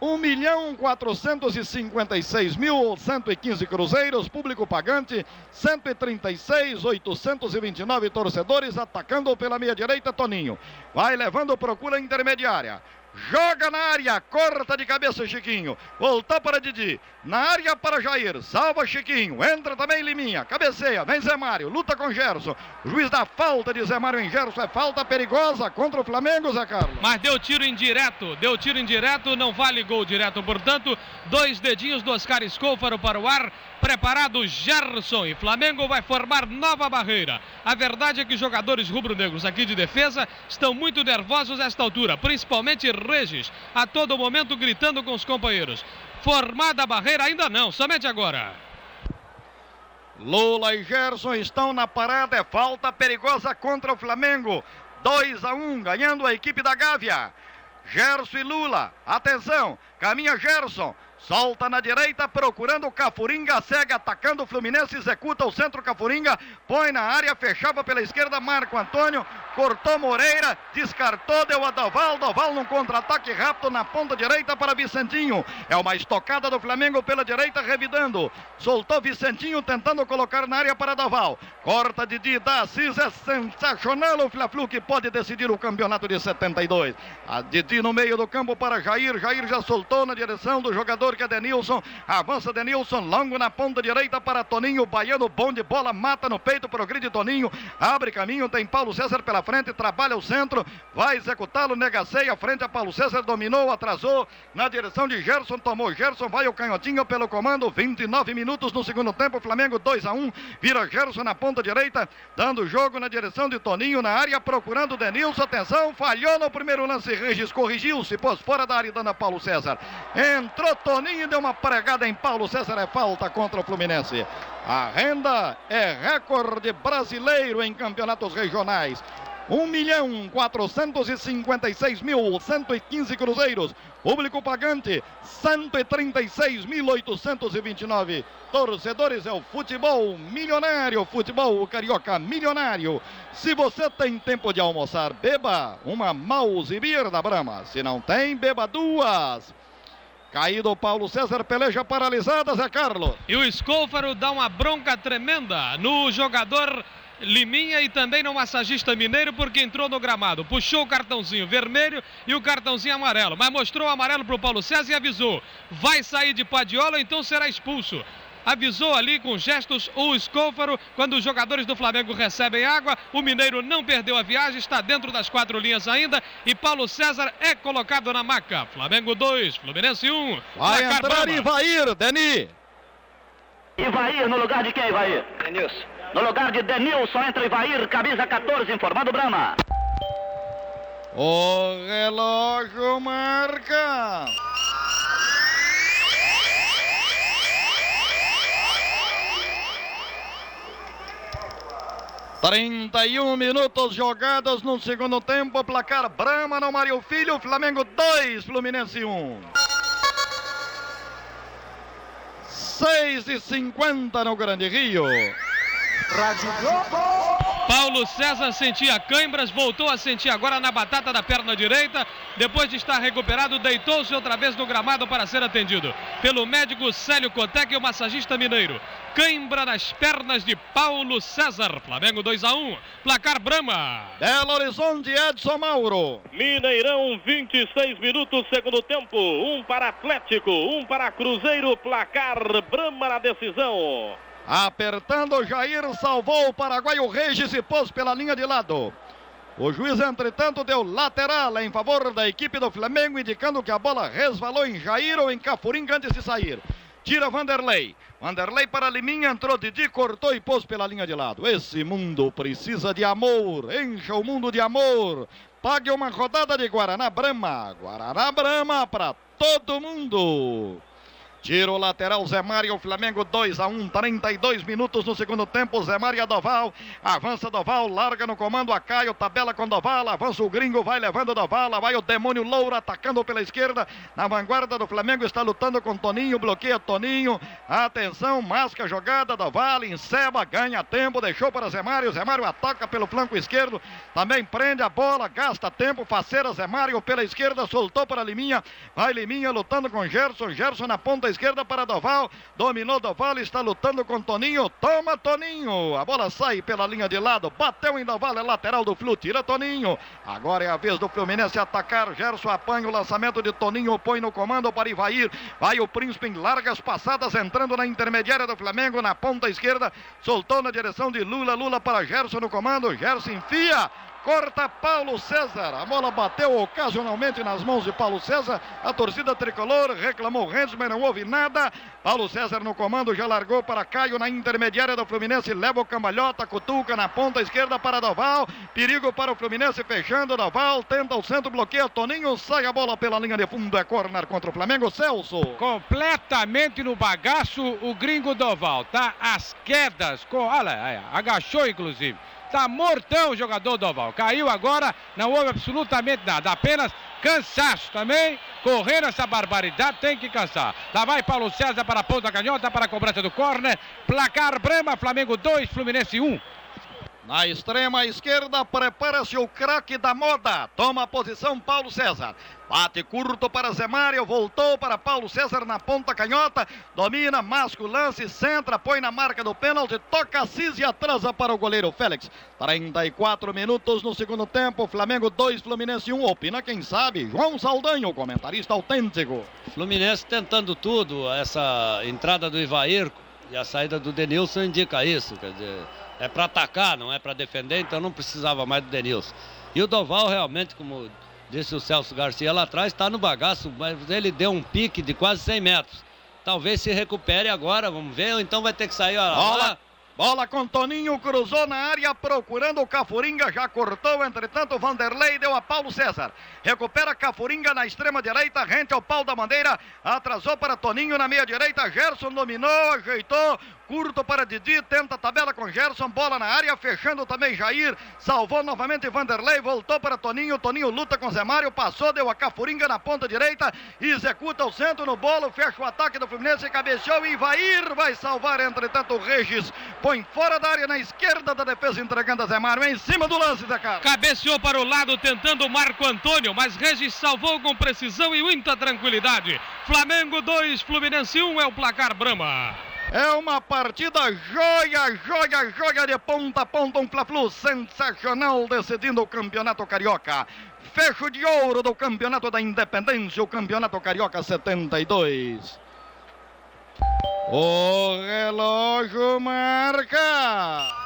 1 milhão 456 mil 115 cruzeiros, público pagante, 136 829 torcedores, atacando pela meia direita, Toninho. Vai levando procura intermediária joga na área, corta de cabeça Chiquinho, voltou para Didi, na área para Jair, salva Chiquinho, entra também Liminha, cabeceia, vem Zé Mário, luta com Gerson, juiz dá falta de Zé Mário em Gerson, é falta perigosa contra o Flamengo, Zé Carlos. Mas deu tiro indireto, deu tiro indireto, não vale gol direto, portanto, dois dedinhos do Oscar Escôfaro para o ar, preparado Gerson. E Flamengo vai formar nova barreira. A verdade é que jogadores rubro-negros aqui de defesa estão muito nervosos a esta altura, principalmente Regis, a todo momento gritando com os companheiros. Formada a barreira, ainda não, somente agora. Lula e Gerson estão na parada, é falta perigosa contra o Flamengo. 2 a 1, ganhando a equipe da Gávea. Gerson e Lula, atenção, caminha Gerson, Solta na direita, procurando o Cafuringa, segue atacando o Fluminense, executa o centro Cafuringa, põe na área, fechava pela esquerda, Marco Antônio, cortou Moreira, descartou, deu a Doval, Doval num contra-ataque rápido na ponta direita para Vicentinho. É uma estocada do Flamengo pela direita, revidando. Soltou Vicentinho, tentando colocar na área para Doval. Corta Didi da Assis, é sensacional o Fla-Flu que pode decidir o campeonato de 72. A Didi no meio do campo para Jair, Jair já soltou na direção do jogador que é Denilson. Avança Denilson, longo na ponta direita para Toninho. Baiano, bom de bola, mata no peito, progride Toninho. Abre caminho, tem Paulo César pela frente, trabalha o centro, vai executá-lo, negaceia, frente a Paulo César, dominou, atrasou na direção de Gerson, tomou Gerson, vai o canhotinho pelo comando. 29 minutos no segundo tempo, Flamengo 2 a 1 vira Gerson na ponta direita, dando jogo na direção de Toninho na área, procurando Denilson. Atenção, falhou no primeiro lance, Regis corrigiu-se, pôs fora da área, dando a Paulo César. Entrou Toninho. Toninho deu uma pregada em Paulo César, é falta contra o Fluminense. A renda é recorde brasileiro em campeonatos regionais. 1 milhão 456 mil 115 cruzeiros. Público pagante 136.829 torcedores. É o futebol milionário, futebol carioca milionário. Se você tem tempo de almoçar, beba uma mouse beer da Brama. Se não tem, beba duas. Caído o Paulo César, peleja paralisada, Zé Carlos. E o Escôfaro dá uma bronca tremenda no jogador Liminha e também no massagista mineiro porque entrou no gramado. Puxou o cartãozinho vermelho e o cartãozinho amarelo, mas mostrou o amarelo para o Paulo César e avisou: vai sair de Padiola, então será expulso avisou ali com gestos o Escôfaro. Quando os jogadores do Flamengo recebem água, o Mineiro não perdeu a viagem, está dentro das quatro linhas ainda. E Paulo César é colocado na maca. Flamengo 2, Fluminense 1. Um. Vai entrar Ivair, Deni. Ivair no lugar de quem, Ivair? Denilson. No lugar de Denilson entra Ivair, camisa 14, informado Brama. O relógio marca. 31 minutos jogados no segundo tempo. Placar Brama no Mário Filho. Flamengo 2, Fluminense 1. 6 e 50 no Grande Rio. Rádio Globo. Paulo César sentia câimbras, voltou a sentir agora na batata da perna direita. Depois de estar recuperado, deitou-se outra vez no gramado para ser atendido pelo médico Célio Cotec e o massagista mineiro. Cãibra nas pernas de Paulo César. Flamengo 2 a 1. Placar Brama. Belo Horizonte, Edson Mauro. Mineirão, 26 minutos, segundo tempo. Um para Atlético, um para Cruzeiro. Placar Brama na decisão. Apertando, Jair salvou o paraguaio Regis e pôs pela linha de lado. O juiz, entretanto, deu lateral em favor da equipe do Flamengo, indicando que a bola resvalou em Jair ou em Cafuringa antes de sair. Tira Vanderlei. Vanderlei para Liminha, entrou Didi, cortou e pôs pela linha de lado. Esse mundo precisa de amor. Encha o mundo de amor. Pague uma rodada de Guaraná Brama. Guaraná Brama para todo mundo. Tiro lateral, Zé Mário, Flamengo 2 a 1, 32 minutos no segundo tempo. Zé Mário Doval, avança Doval, larga no comando a Caio, tabela com Doval, avança o gringo, vai levando Doval, vai o demônio Loura atacando pela esquerda. Na vanguarda do Flamengo está lutando com Toninho, bloqueia Toninho. Atenção, masca jogada, Doval, enceba, ganha tempo, deixou para Zé Mário. Zé Mário ataca pelo flanco esquerdo, também prende a bola, gasta tempo, faceira Zé Mário pela esquerda, soltou para Liminha, vai Liminha lutando com Gerson, Gerson na ponta esquerda para Doval. Dominou Doval, está lutando com Toninho. Toma Toninho. A bola sai pela linha de lado. Bateu em Doval, é lateral do Flu. Tira Toninho. Agora é a vez do Fluminense atacar. Gerson apanha o lançamento de Toninho. Põe no comando para Ivair. Vai o Príncipe em largas passadas, entrando na intermediária do Flamengo, na ponta esquerda. Soltou na direção de Lula. Lula para Gerson no comando. Gerson enfia corta Paulo César. A bola bateu ocasionalmente nas mãos de Paulo César. A torcida tricolor reclamou Renzo, mas não houve nada. Paulo César no comando já largou para Caio na intermediária do Fluminense. Leva o cambalhota, cutuca na ponta esquerda para Doval. Perigo para o Fluminense fechando. Doval tenta o centro, bloqueia Toninho. Sai a bola pela linha de fundo. É corner contra o Flamengo. Celso. Completamente no bagaço o gringo Doval. Tá às quedas. Com, olha, agachou inclusive. Tá mortão o jogador Doval. Caiu agora, não houve absolutamente nada. Apenas cansaço também. Correndo essa barbaridade, tem que cansar. Lá vai Paulo César para a ponta canhota, para a cobrança do corner. Placar Brama, Flamengo 2, Fluminense 1. Na extrema esquerda, prepara-se o craque da moda. Toma a posição Paulo César. Bate curto para Zé Mário, voltou para Paulo César na ponta canhota. Domina, masca o lance, centra, põe na marca do pênalti, toca Assis e atrasa para o goleiro Félix. 34 minutos no segundo tempo, Flamengo 2, Fluminense 1. Opina quem sabe, João Saldanho, comentarista autêntico. Fluminense tentando tudo, essa entrada do Ivair e a saída do Denilson indica isso, quer dizer é para atacar, não é para defender, então não precisava mais do Denilson. E o Doval realmente, como disse o Celso Garcia lá atrás, está no bagaço, mas ele deu um pique de quase 100 metros. Talvez se recupere agora, vamos ver, ou então vai ter que sair. Ó, Bola, Bola com Toninho, cruzou na área, procurando o Cafuringa, já cortou, entretanto, Vanderlei deu a Paulo César. Recupera Cafuringa na extrema direita, rente ao pau da bandeira, atrasou para Toninho na meia direita, Gerson dominou, ajeitou, curto para Didi, tenta a tabela com Gerson, bola na área, fechando também Jair, salvou novamente Vanderlei, voltou para Toninho, Toninho luta com Zé Mário, passou, deu a Cafuringa na ponta direita, executa o centro no bolo, fecha o ataque do Fluminense, cabeceou e Ivair vai salvar, entretanto, o Regis põe fora da área na esquerda da defesa, entregando a Zé Mário, em cima do lance, Zé Carlos. Cabeceou para o lado, tentando o Marco Antônio, mas Regis salvou com precisão e muita tranquilidade. Flamengo 2, Fluminense 1 é o placar Brama. É uma partida joia, joia, joia de ponta a ponta. Um Fla-Flu sensacional decidindo o Campeonato Carioca. Fecho de ouro do Campeonato da Independência, o Campeonato Carioca 72. O relógio marca.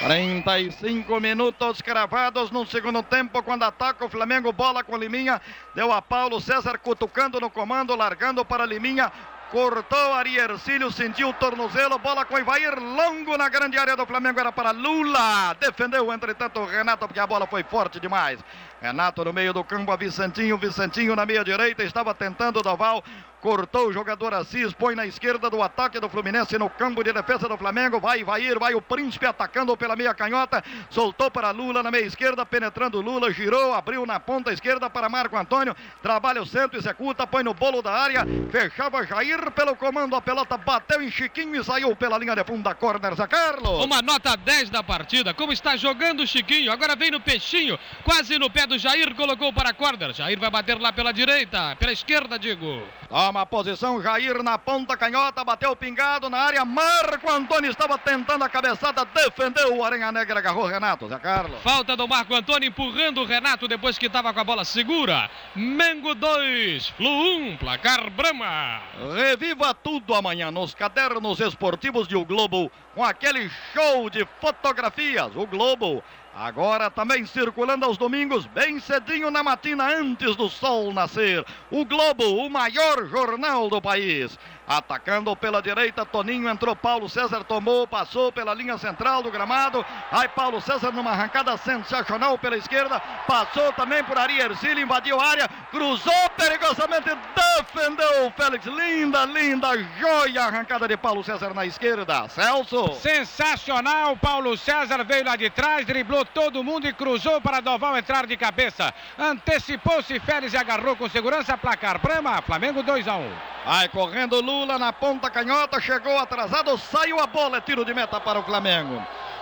Trinta e cinco minutos cravados no segundo tempo, quando ataca o Flamengo, bola com Liminha, deu a Paulo César cutucando no comando, largando para Liminha, cortou Ari Ercílio, sentiu o tornozelo, bola com Ivair, longo na grande área do Flamengo, era para Lula, defendeu entretanto o Renato, porque a bola foi forte demais. Renato no meio do campo, a Vicentinho, Vicentinho na meia direita, estava tentando Doval, cortou o jogador Assis, põe na esquerda do ataque do Fluminense no campo de defesa do Flamengo, vai, vai ir, vai o Príncipe atacando pela meia canhota, soltou para Lula na meia esquerda, penetrando Lula, girou, abriu na ponta esquerda para Marco Antônio, trabalha o centro, executa, põe no bolo da área, fechava Jair pelo comando, a pelota bateu em Chiquinho e saiu pela linha de fundo da corner, Zé Carlos. Uma nota 10 da partida, como está jogando o Chiquinho, agora vem no peixinho, quase no pé do Jair, colocou para a corner, Jair vai bater lá pela direita, pela esquerda, digo. Toma a posição, Jair na ponta canhota, bateu pingado na área. Marco Antônio estava tentando a cabeçada, defendeu o Aranha Negra, agarrou Renato, Zé Carlos. Falta do Marco Antônio empurrando o Renato depois que estava com a bola segura. Mengo 2, Flu 1, placar Brama. Reviva tudo amanhã nos cadernos esportivos de O Globo com aquele show de fotografias. O Globo Agora também circulando aos domingos, bem cedinho na matina, antes do sol nascer. O Globo, o maior jornal do país. Atacando pela direita, Toninho entrou, Paulo César tomou, passou pela linha central do gramado. Aí Paulo César numa arrancada sensacional pela esquerda, passou também por Ari Ercílio, invadiu a área, cruzou perigosamente, defendeu o Félix. Linda, linda, joia arrancada de Paulo César na esquerda. Celso. Sensacional, Paulo César veio lá de trás, driblou todo mundo e cruzou para Doval entrar de cabeça. Antecipou-se Félix e agarrou com segurança, placar Brama, Flamengo 2 a 1. Vai correndo Lula na ponta canhota, chegou atrasado, saiu a bola, é tiro de meta para o Flamengo.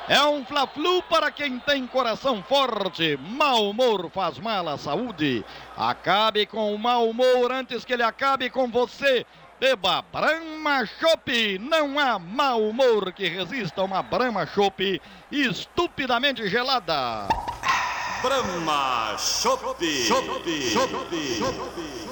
É um Fla-Flu para quem tem coração forte. Mau humor faz mal à saúde. Acabe com o mau humor antes que ele acabe com você. Beba Brahma Chopp. Não há mau humor que resista a uma Brahma Chopp estupidamente gelada. Brahma Chopp. Chopp. Chopp.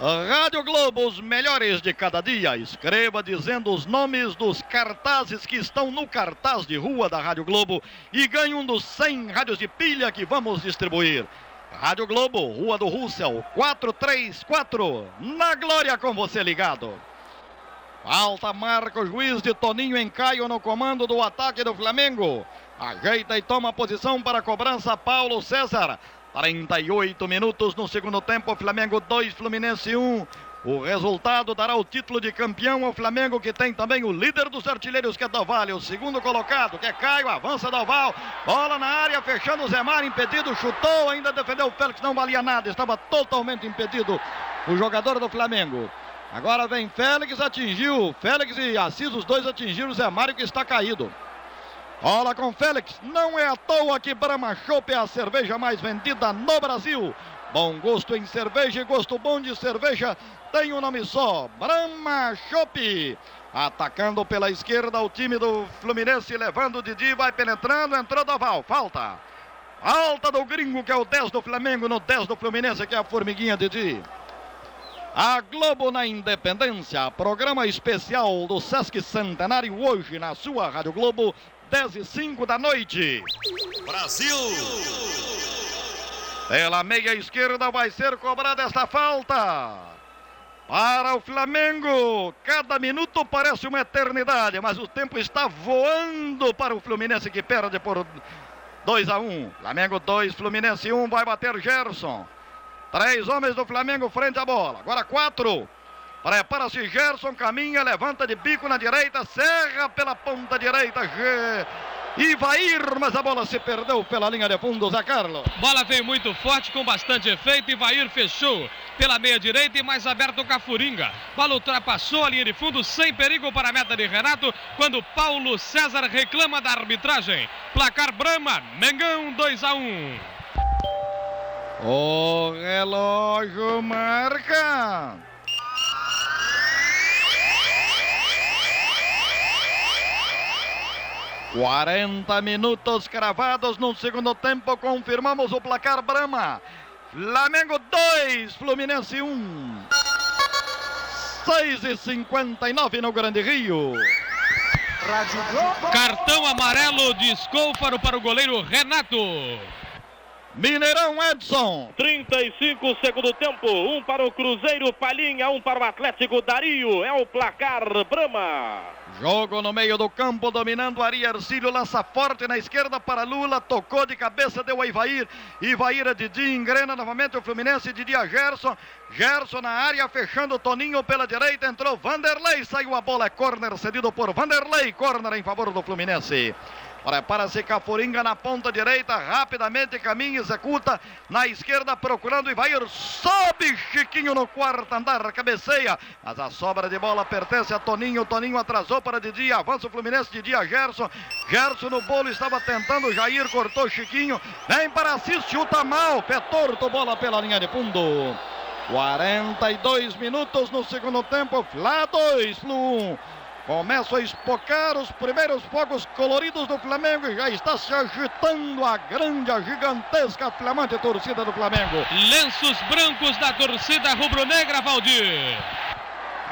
Rádio Globo, os melhores de cada dia. Escreva dizendo os nomes dos cartazes que estão no cartaz de rua da Rádio Globo e ganhe um dos 100 rádios de pilha que vamos distribuir. Rádio Globo, Rua do Russell, 434, na Glória com você ligado. Falta Marcos Juiz de Toninho em Caio no comando do ataque do Flamengo. Ajeita e toma posição para a cobrança Paulo César. 38 minutos no segundo tempo, Flamengo 2, Fluminense 1. O resultado dará o título de campeão ao Flamengo, que tem também o líder dos artilheiros, que é Doval, o segundo colocado, que é Caio, avança Doval, bola na área, fechando o Zemar, impedido, chutou, ainda defendeu o Félix, não valia nada, estava totalmente impedido o jogador do Flamengo. Agora vem Félix, atingiu, Félix e Assis, os dois atingiram o Zé Mário, que está caído. Bola com Félix, não é à toa que Brahma Chopp é a cerveja mais vendida no Brasil. Bom gosto em cerveja e gosto bom de cerveja tem um nome só, Brahma Chopp. Atacando pela esquerda o time do Fluminense, levando o Didi, vai penetrando, entrou Doval, falta. Falta do gringo, que é o 10 do Flamengo, no 10 do Fluminense, que é a formiguinha Didi. A Globo na Independência, programa especial do Sesc Centenário, hoje na sua Rádio Globo, 10 e 5 da noite. Brasil! Pela meia esquerda vai ser cobrada esta falta. Para o Flamengo, cada minuto parece uma eternidade, mas o tempo está voando para o Fluminense que perde por 2 a 1. Flamengo 2, Fluminense 1, vai bater Gerson. Três homens do Flamengo frente à bola. Agora quatro. Prepara-se Gerson, caminha, levanta de bico na direita, serra pela ponta direita. E vai ir, mas a bola se perdeu pela linha de fundo, Zé Carlos. Bola veio muito forte, com bastante efeito, e Vair fechou pela meia direita e mais aberto o Cafuringa. Bola ultrapassou a linha de fundo, sem perigo para a meta de Renato, quando Paulo César reclama da arbitragem. Placar Brama, Mengão 2 a 1. O relógio marca. Quarenta minutos cravados no segundo tempo. Confirmamos o placar Brama. Flamengo 2, Fluminense 1. Um. 6 e 59 no Grande Rio. Cartão amarelo de Escôfaro para o goleiro Renato. Mineirão Edson. 35 segundo tempo. Um para o Cruzeiro, Palhinha. Um para o Atlético Dario. É o placar Brama. Jogo no meio do campo, dominando Ari Arcílio, lança forte na esquerda para Lula, tocou de cabeça, deu a Ivair, Ivair a Didi, engrena novamente o Fluminense, Didi a Gerson, Gerson na área, fechando Toninho pela direita, entrou Vanderlei, saiu a bola, é corner cedido por Vanderlei, corner em favor do Fluminense. Prepara-se Cafuringa na ponta direita, rapidamente caminha, executa na esquerda, procurando Ivair. Sobe Chiquinho no quarto andar, cabeceia. Mas a sobra de bola pertence a Toninho. Toninho atrasou para Didi, avança o Fluminense, Didi a Gerson. Gerson no bolo estava tentando, Jair cortou Chiquinho. Vem para Assis, chuta mal, pé torto, bola pela linha de fundo. 42 minutos no segundo tempo, Flá 2, Flu 1. Começa a espocar os primeiros fogos coloridos do Flamengo e já está se agitando a grande, a gigantesca, flamante torcida do Flamengo. Lenços brancos da torcida rubro-negra, Valdir.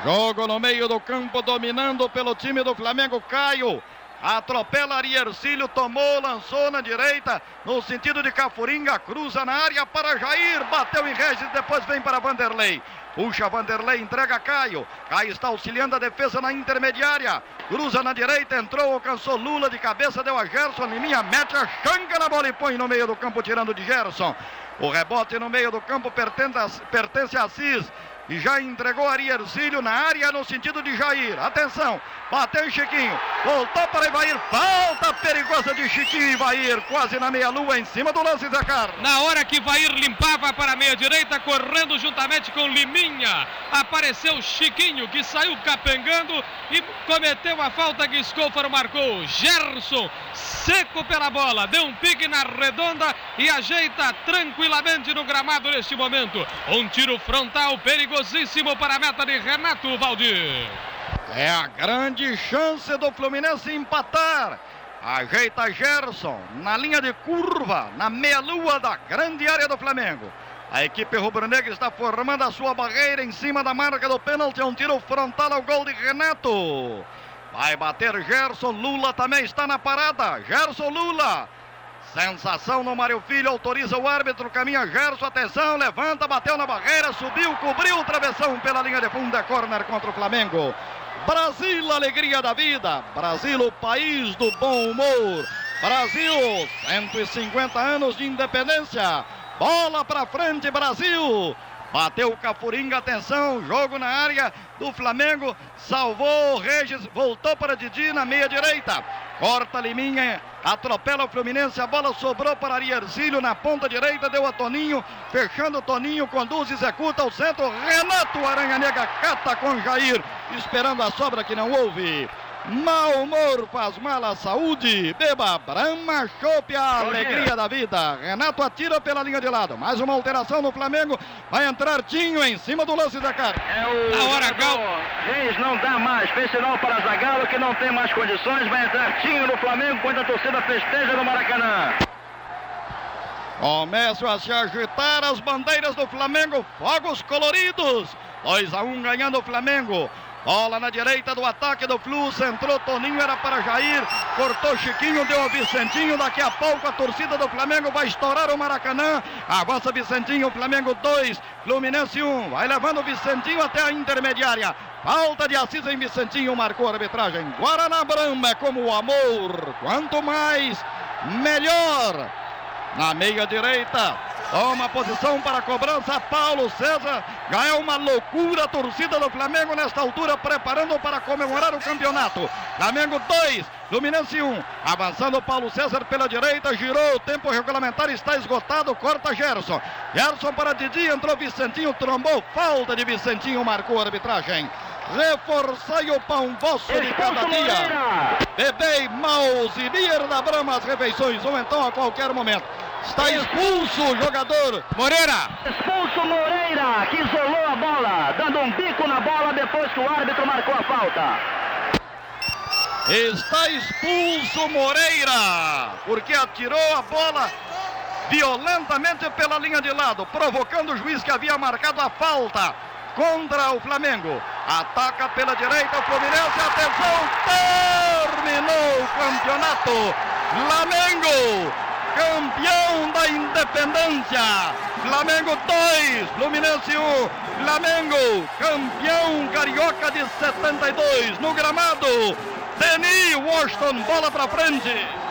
Jogo no meio do campo, dominando pelo time do Flamengo, Caio. Atropela Ariercílio, tomou, lançou na direita, no sentido de Cafuringa, cruza na área para Jair, bateu em Regis, depois vem para Vanderlei. Puxa Vanderlei, entrega Caio. Caio está auxiliando a defesa na intermediária. Cruza na direita, entrou, alcançou Lula de cabeça, deu a Gerson. Liminha mete a changa na bola e põe no meio do campo, tirando de Gerson. O rebote no meio do campo pertence a Assis. E já entregou Ari Ercílio na área no sentido de Jair. Atenção, bateu Chiquinho. Voltou para Ivair. Falta perigosa de Chiquinho Ivair. Quase na meia-lua em cima do lance, Zé Carlos. Na hora que Ivair limpava para a meia-direita, correndo juntamente com Liminha. Apareceu Chiquinho, que saiu capengando e cometeu a falta que Scofaro marcou. Gerson, seco pela bola, deu um pique na redonda e ajeita tranquilamente no gramado neste momento. Um tiro frontal perigosíssimo para a meta de Renato Valdir. É a grande chance do Fluminense empatar. Ajeita Gerson na linha de curva, na meia-lua da grande área do Flamengo. A equipe rubro-negra está formando a sua barreira em cima da marca do pênalti. É um tiro frontal ao gol de Renato. Vai bater Gerson Lula também está na parada. Gerson Lula. Sensação no Mário Filho, autoriza o árbitro, caminha Gerson, atenção, levanta, bateu na barreira, subiu, cobriu o travessão pela linha de fundo, é corner contra o Flamengo. Brasil, alegria da vida. Brasil, o país do bom humor. Brasil, 150 anos de independência. Bola para frente, Brasil. Bateu o Cafuringa, atenção, jogo na área do Flamengo, salvou o Regis, voltou para Didi na meia direita. Corta Liminha, atropela o Fluminense, a bola sobrou para Arierzílio na ponta direita, deu a Toninho, fechando Toninho, conduz, executa o centro, Renato Aranha Nega cata com Jair, esperando a sobra que não houve. Mau humor faz mal à saúde. Beba Brahma Chopp, a alegria da vida. Renato atira pela linha de lado. Mais uma alteração no Flamengo. Vai entrar Tinho em cima do lance da cara. É o a hora Gal. Reis não dá mais. Fez sinal para Zagallo que não tem mais condições. Vai entrar Tinho no Flamengo quando a torcida festeja no Maracanã. Começam a se agitar as bandeiras do Flamengo. Fogos coloridos. 2 a 1 um ganhando o Flamengo. Bola na direita do ataque do Flu, entrou Toninho, era para Jair, cortou Chiquinho, deu a Vicentinho, daqui a pouco a torcida do Flamengo vai estourar o Maracanã, avança Vicentinho, Flamengo 2, Fluminense 1, um. vai levando o Vicentinho até a intermediária, falta de Assis em Vicentinho, marcou a arbitragem, Guaraná Brama é como o amor, quanto mais, melhor, na meia direita, Toma posição para a cobrança. Paulo César. Já é uma loucura a torcida do Flamengo nesta altura, preparando para comemorar o campeonato. Flamengo 2, Fluminense 1. Um. Avançando Paulo César pela direita. Girou. O tempo regulamentar está esgotado. Corta Gerson. Gerson para Didi. Entrou Vicentinho. Trombou. Falta de Vicentinho. Marcou a arbitragem. Reforçai o pão vosso de cada dia. Bebei, Maus e Bier da Brama as refeições. Ou então a qualquer momento. Está expulso o jogador Moreira. Expulso Moreira, que isolou a bola, dando um bico na bola depois que o árbitro marcou a falta. Está expulso Moreira, porque atirou a bola violentamente pela linha de lado, provocando o juiz que havia marcado a falta contra o Flamengo. Ataca pela direita o Fluminense, atenção, terminou o campeonato. Flamengo campeão da independência. Flamengo 2, Fluminense 1. Um. Flamengo, campeão carioca de 72 no gramado. Denis Washington, bola para frente.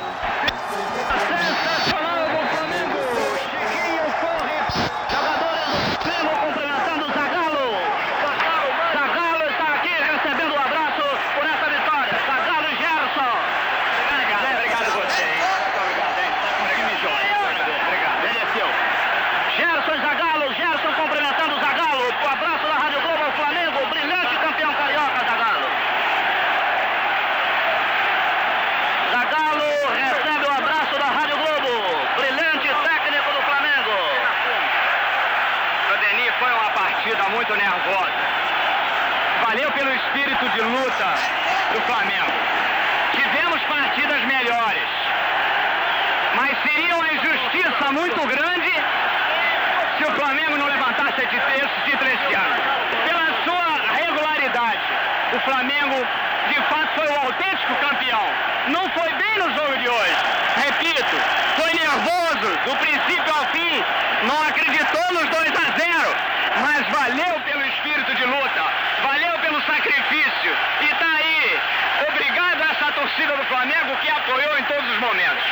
fato, foi o autêntico campeão. Não foi bem no jogo de hoje. Repito, foi nervoso do princípio ao fim. Não acreditou nos 2 a 0, mas valeu pelo espírito de luta, valeu pelo sacrifício. E tá aí. Obrigado a essa torcida do Flamengo que apoiou em todos os momentos.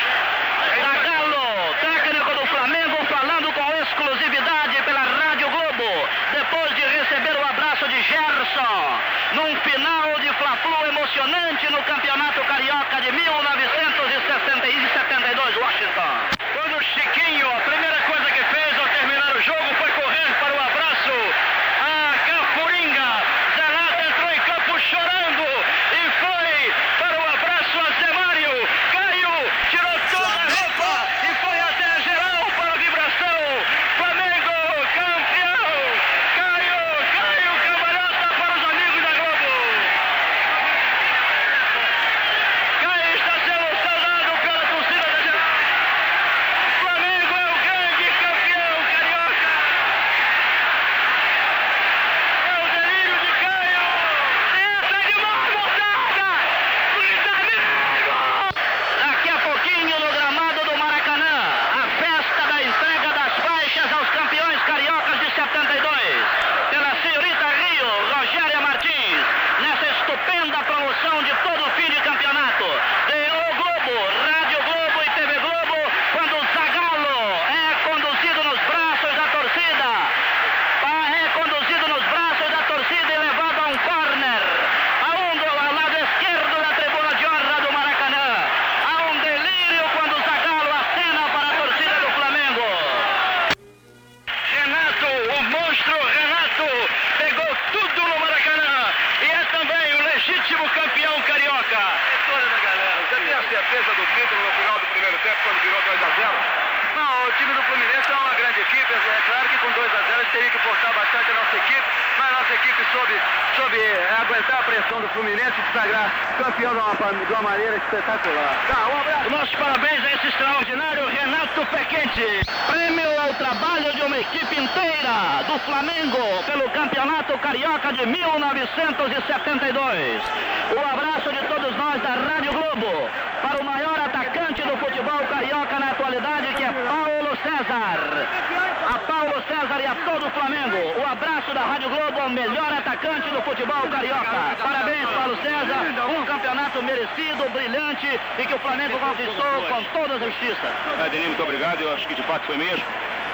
Campeonato merecido, brilhante e que o Flamengo conquistou com toda a justiça. É, Denis, muito obrigado. Eu acho que de fato foi mesmo.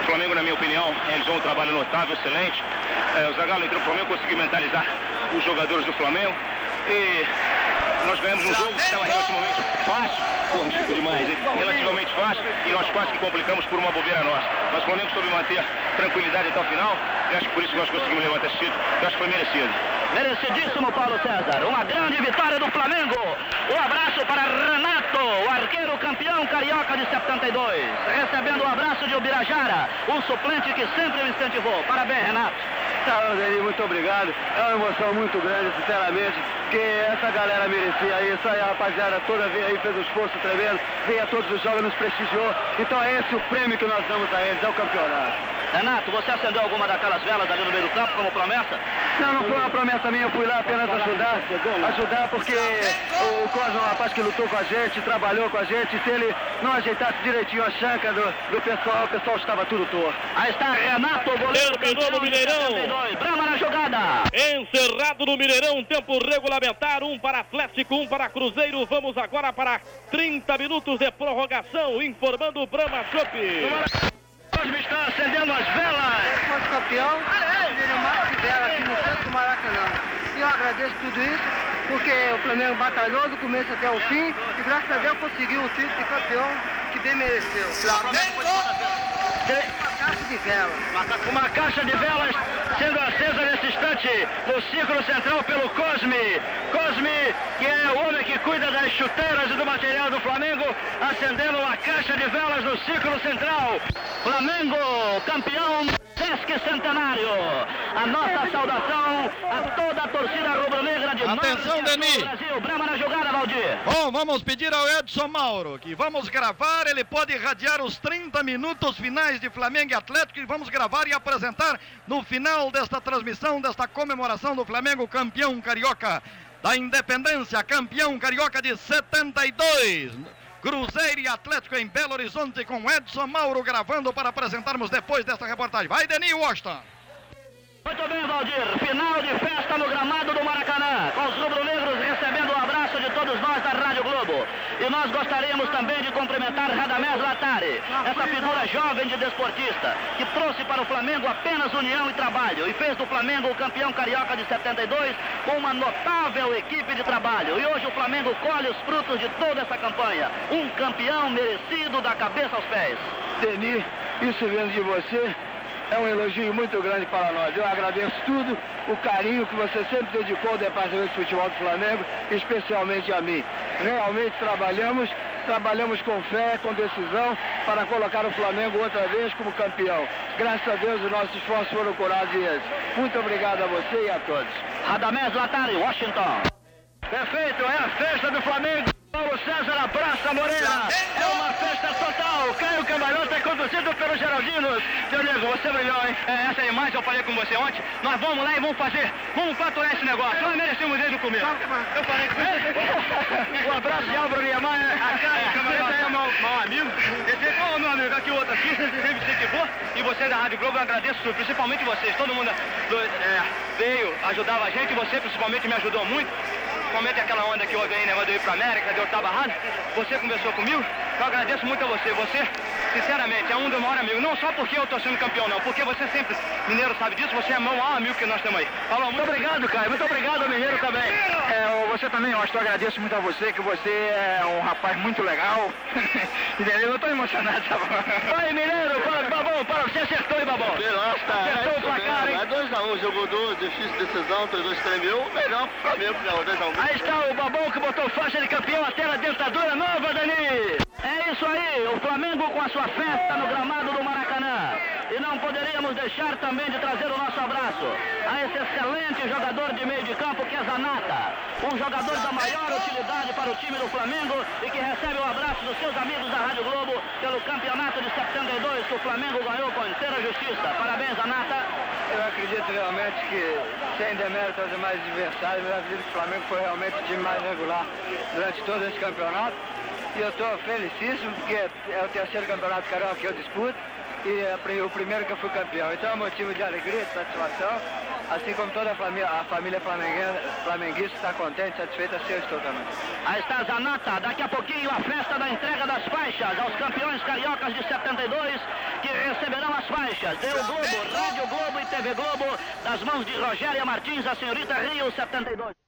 O Flamengo, na minha opinião, realizou um trabalho notável, excelente. É, o Zagallo entrou no Flamengo, conseguiu mentalizar os jogadores do Flamengo. E nós ganhamos um jogo que estava relativamente fácil. Chico demais? Relativamente fácil e nós quase que complicamos por uma bobeira nossa. Mas o Flamengo soube manter tranquilidade até o final e acho que por isso nós conseguimos levantar esse título. Eu acho que foi merecido. Merecidíssimo Paulo César. Uma grande vitória do Flamengo. Um abraço para Renato, o arqueiro campeão carioca de 72. Recebendo o abraço de Ubirajara, um suplente que sempre o incentivou. Parabéns, Renato. Tá, Deni, muito obrigado. É uma emoção muito grande, sinceramente, que essa galera merecia isso. Aí a rapaziada toda veio aí, fez um esforço tremendo, veio a todos os jogos, nos prestigiou. Então é esse o prêmio que nós damos a eles, é o campeonato. Renato, você acendeu alguma daquelas velas ali no meio do campo como promessa? Não, não foi uma promessa minha, eu fui lá apenas ajudar, ajudar porque o Cosmo é um rapaz que lutou com a gente, trabalhou com a gente, se ele não ajeitasse direitinho a chanca do, do pessoal, o pessoal estava tudo torto. Aí está Renato, goleiro Terminou no Mineirão. 72. Brama na jogada. Encerrado no Mineirão, tempo regulamentar, um para Atlético, um para Cruzeiro. Vamos agora para 30 minutos de prorrogação, informando o Brahma Chopp. Cosme está acendendo as velas. Campeão, seria mais dela aqui do Maracanã. E eu agradeço tudo isso, porque o Flamengo batalhou do começo até o fim e graças a Deus conseguiu o título de campeão que bem mereceu. Uma caixa de vela. Uma caixa de velas sendo acesa nesse instante no círculo central pelo Cosme. Cosme, que é o homem que cuida das chuteiras e do material do Flamengo, acendendo uma caixa de velas no círculo central. Flamengo, campeão Sesc Centenário. A nossa saudação a toda a torcida rubro-negra de Atenção, do Brasil. Brama na jogada, Valdir. Bom, vamos pedir ao Edson Mauro que vamos gravar, ele pode irradiar os 30 minutos finais de Flamengo e Atlético e vamos gravar e apresentar no final desta transmissão, desta comemoração do Flamengo campeão carioca da Independência, campeão carioca de 72. Cruzeiro e Atlético em Belo Horizonte com Edson Mauro gravando para apresentarmos depois desta reportagem. Vai, Denis Washington. Muito bem, Valdir. Final de festa no gramado do Maracanã, com os rubro-negros recebendo o abraço de todos nós da. E nós gostaríamos também de cumprimentar Radamés Latari, essa figura jovem de desportista, que trouxe para o Flamengo apenas união e trabalho e fez do Flamengo o campeão carioca de 72 com uma notável equipe de trabalho. E hoje o Flamengo colhe os frutos de toda essa campanha. Um campeão merecido da cabeça aos pés. Denis, isso vindo de você é um elogio muito grande para nós. Eu agradeço tudo, o carinho que você sempre dedicou ao Departamento de Futebol do Flamengo, especialmente a mim. Realmente trabalhamos, trabalhamos com fé, com decisão, para colocar o Flamengo outra vez como campeão. Graças a Deus os nossos esforços foram curados e esse. Muito obrigado a você e a todos. Radamés Latari, Washington. Perfeito, é a festa do Flamengo. Paulo César abraça Moreira. É uma festa total. Caio Cambalhota é conduzido pelos Geraldinos. Seu Nego, você brilhou, hein? É, essa imagem eu falei com você ontem. Nós vamos lá e vamos fazer. Vamos faturar esse negócio. Nós merecemos desde o começo. Eu falei com você. Um abraço de Álvaro Niemeyer. A Caio Cambalhota é meu, meu amigo. Esse, ô, meu amigo, aqui o outro aqui. Sempre incentivou. E você da Rádio Globo, eu agradeço principalmente vocês. Todo mundo é, veio, ajudava a gente. Você principalmente me ajudou muito principalmente aquela onda que houve aí, negócio de eu ir pra América, de eu estar barrado, você conversou comigo, eu agradeço muito a você. Você, sinceramente, é um dos maiores amigos. Não só porque eu tô sendo campeão, não, porque você sempre, Mineiro sabe disso, você é o maior amigo que nós temos aí. Falou, muito obrigado, Caio. Muito obrigado, Mineiro também. É, você também, eu acho que eu agradeço muito a você, que você é um rapaz muito legal. Entendeu? Eu tô emocionado, tá bom? Vai, Mineiro, para, Babão, para, você acertou, hein, Babão? Acertou o placar, hein? É 2x1, jogo duro, difícil decisão, 3-2 tremeu, melhor pro Flamengo, não, 2x1. Aí está o Babão que botou faixa de campeão até a dentadura nova, Dani. É isso aí, o Flamengo com a sua festa no gramado do Maracanã. E não poderíamos deixar também de trazer o nosso abraço a esse excelente jogador de meio de campo que é Zanata. Um jogador da maior utilidade para o time do Flamengo e que recebe o abraço dos seus amigos da Rádio Globo pelo campeonato de 72 que o Flamengo ganhou com inteira justiça. Parabéns, Zanata. Eu acredito realmente que, sem demérito aos demais adversários, eu acredito que o Flamengo foi realmente o time mais regular durante todo esse campeonato. E eu estou felicíssimo porque é o terceiro campeonato carioca que eu disputo e é o primeiro que eu fui campeão. Então é motivo de alegria, de satisfação, assim como toda a família, a família flamenguista está contente, satisfeita, assim eu estou também. Aí está Zanata, daqui a pouquinho a festa da entrega das faixas aos campeões cariocas de 72 que receberão as faixas. Deu Globo, Rádio Globo e TV Globo, das mãos de Rogéria Martins, a senhorita Rio 72.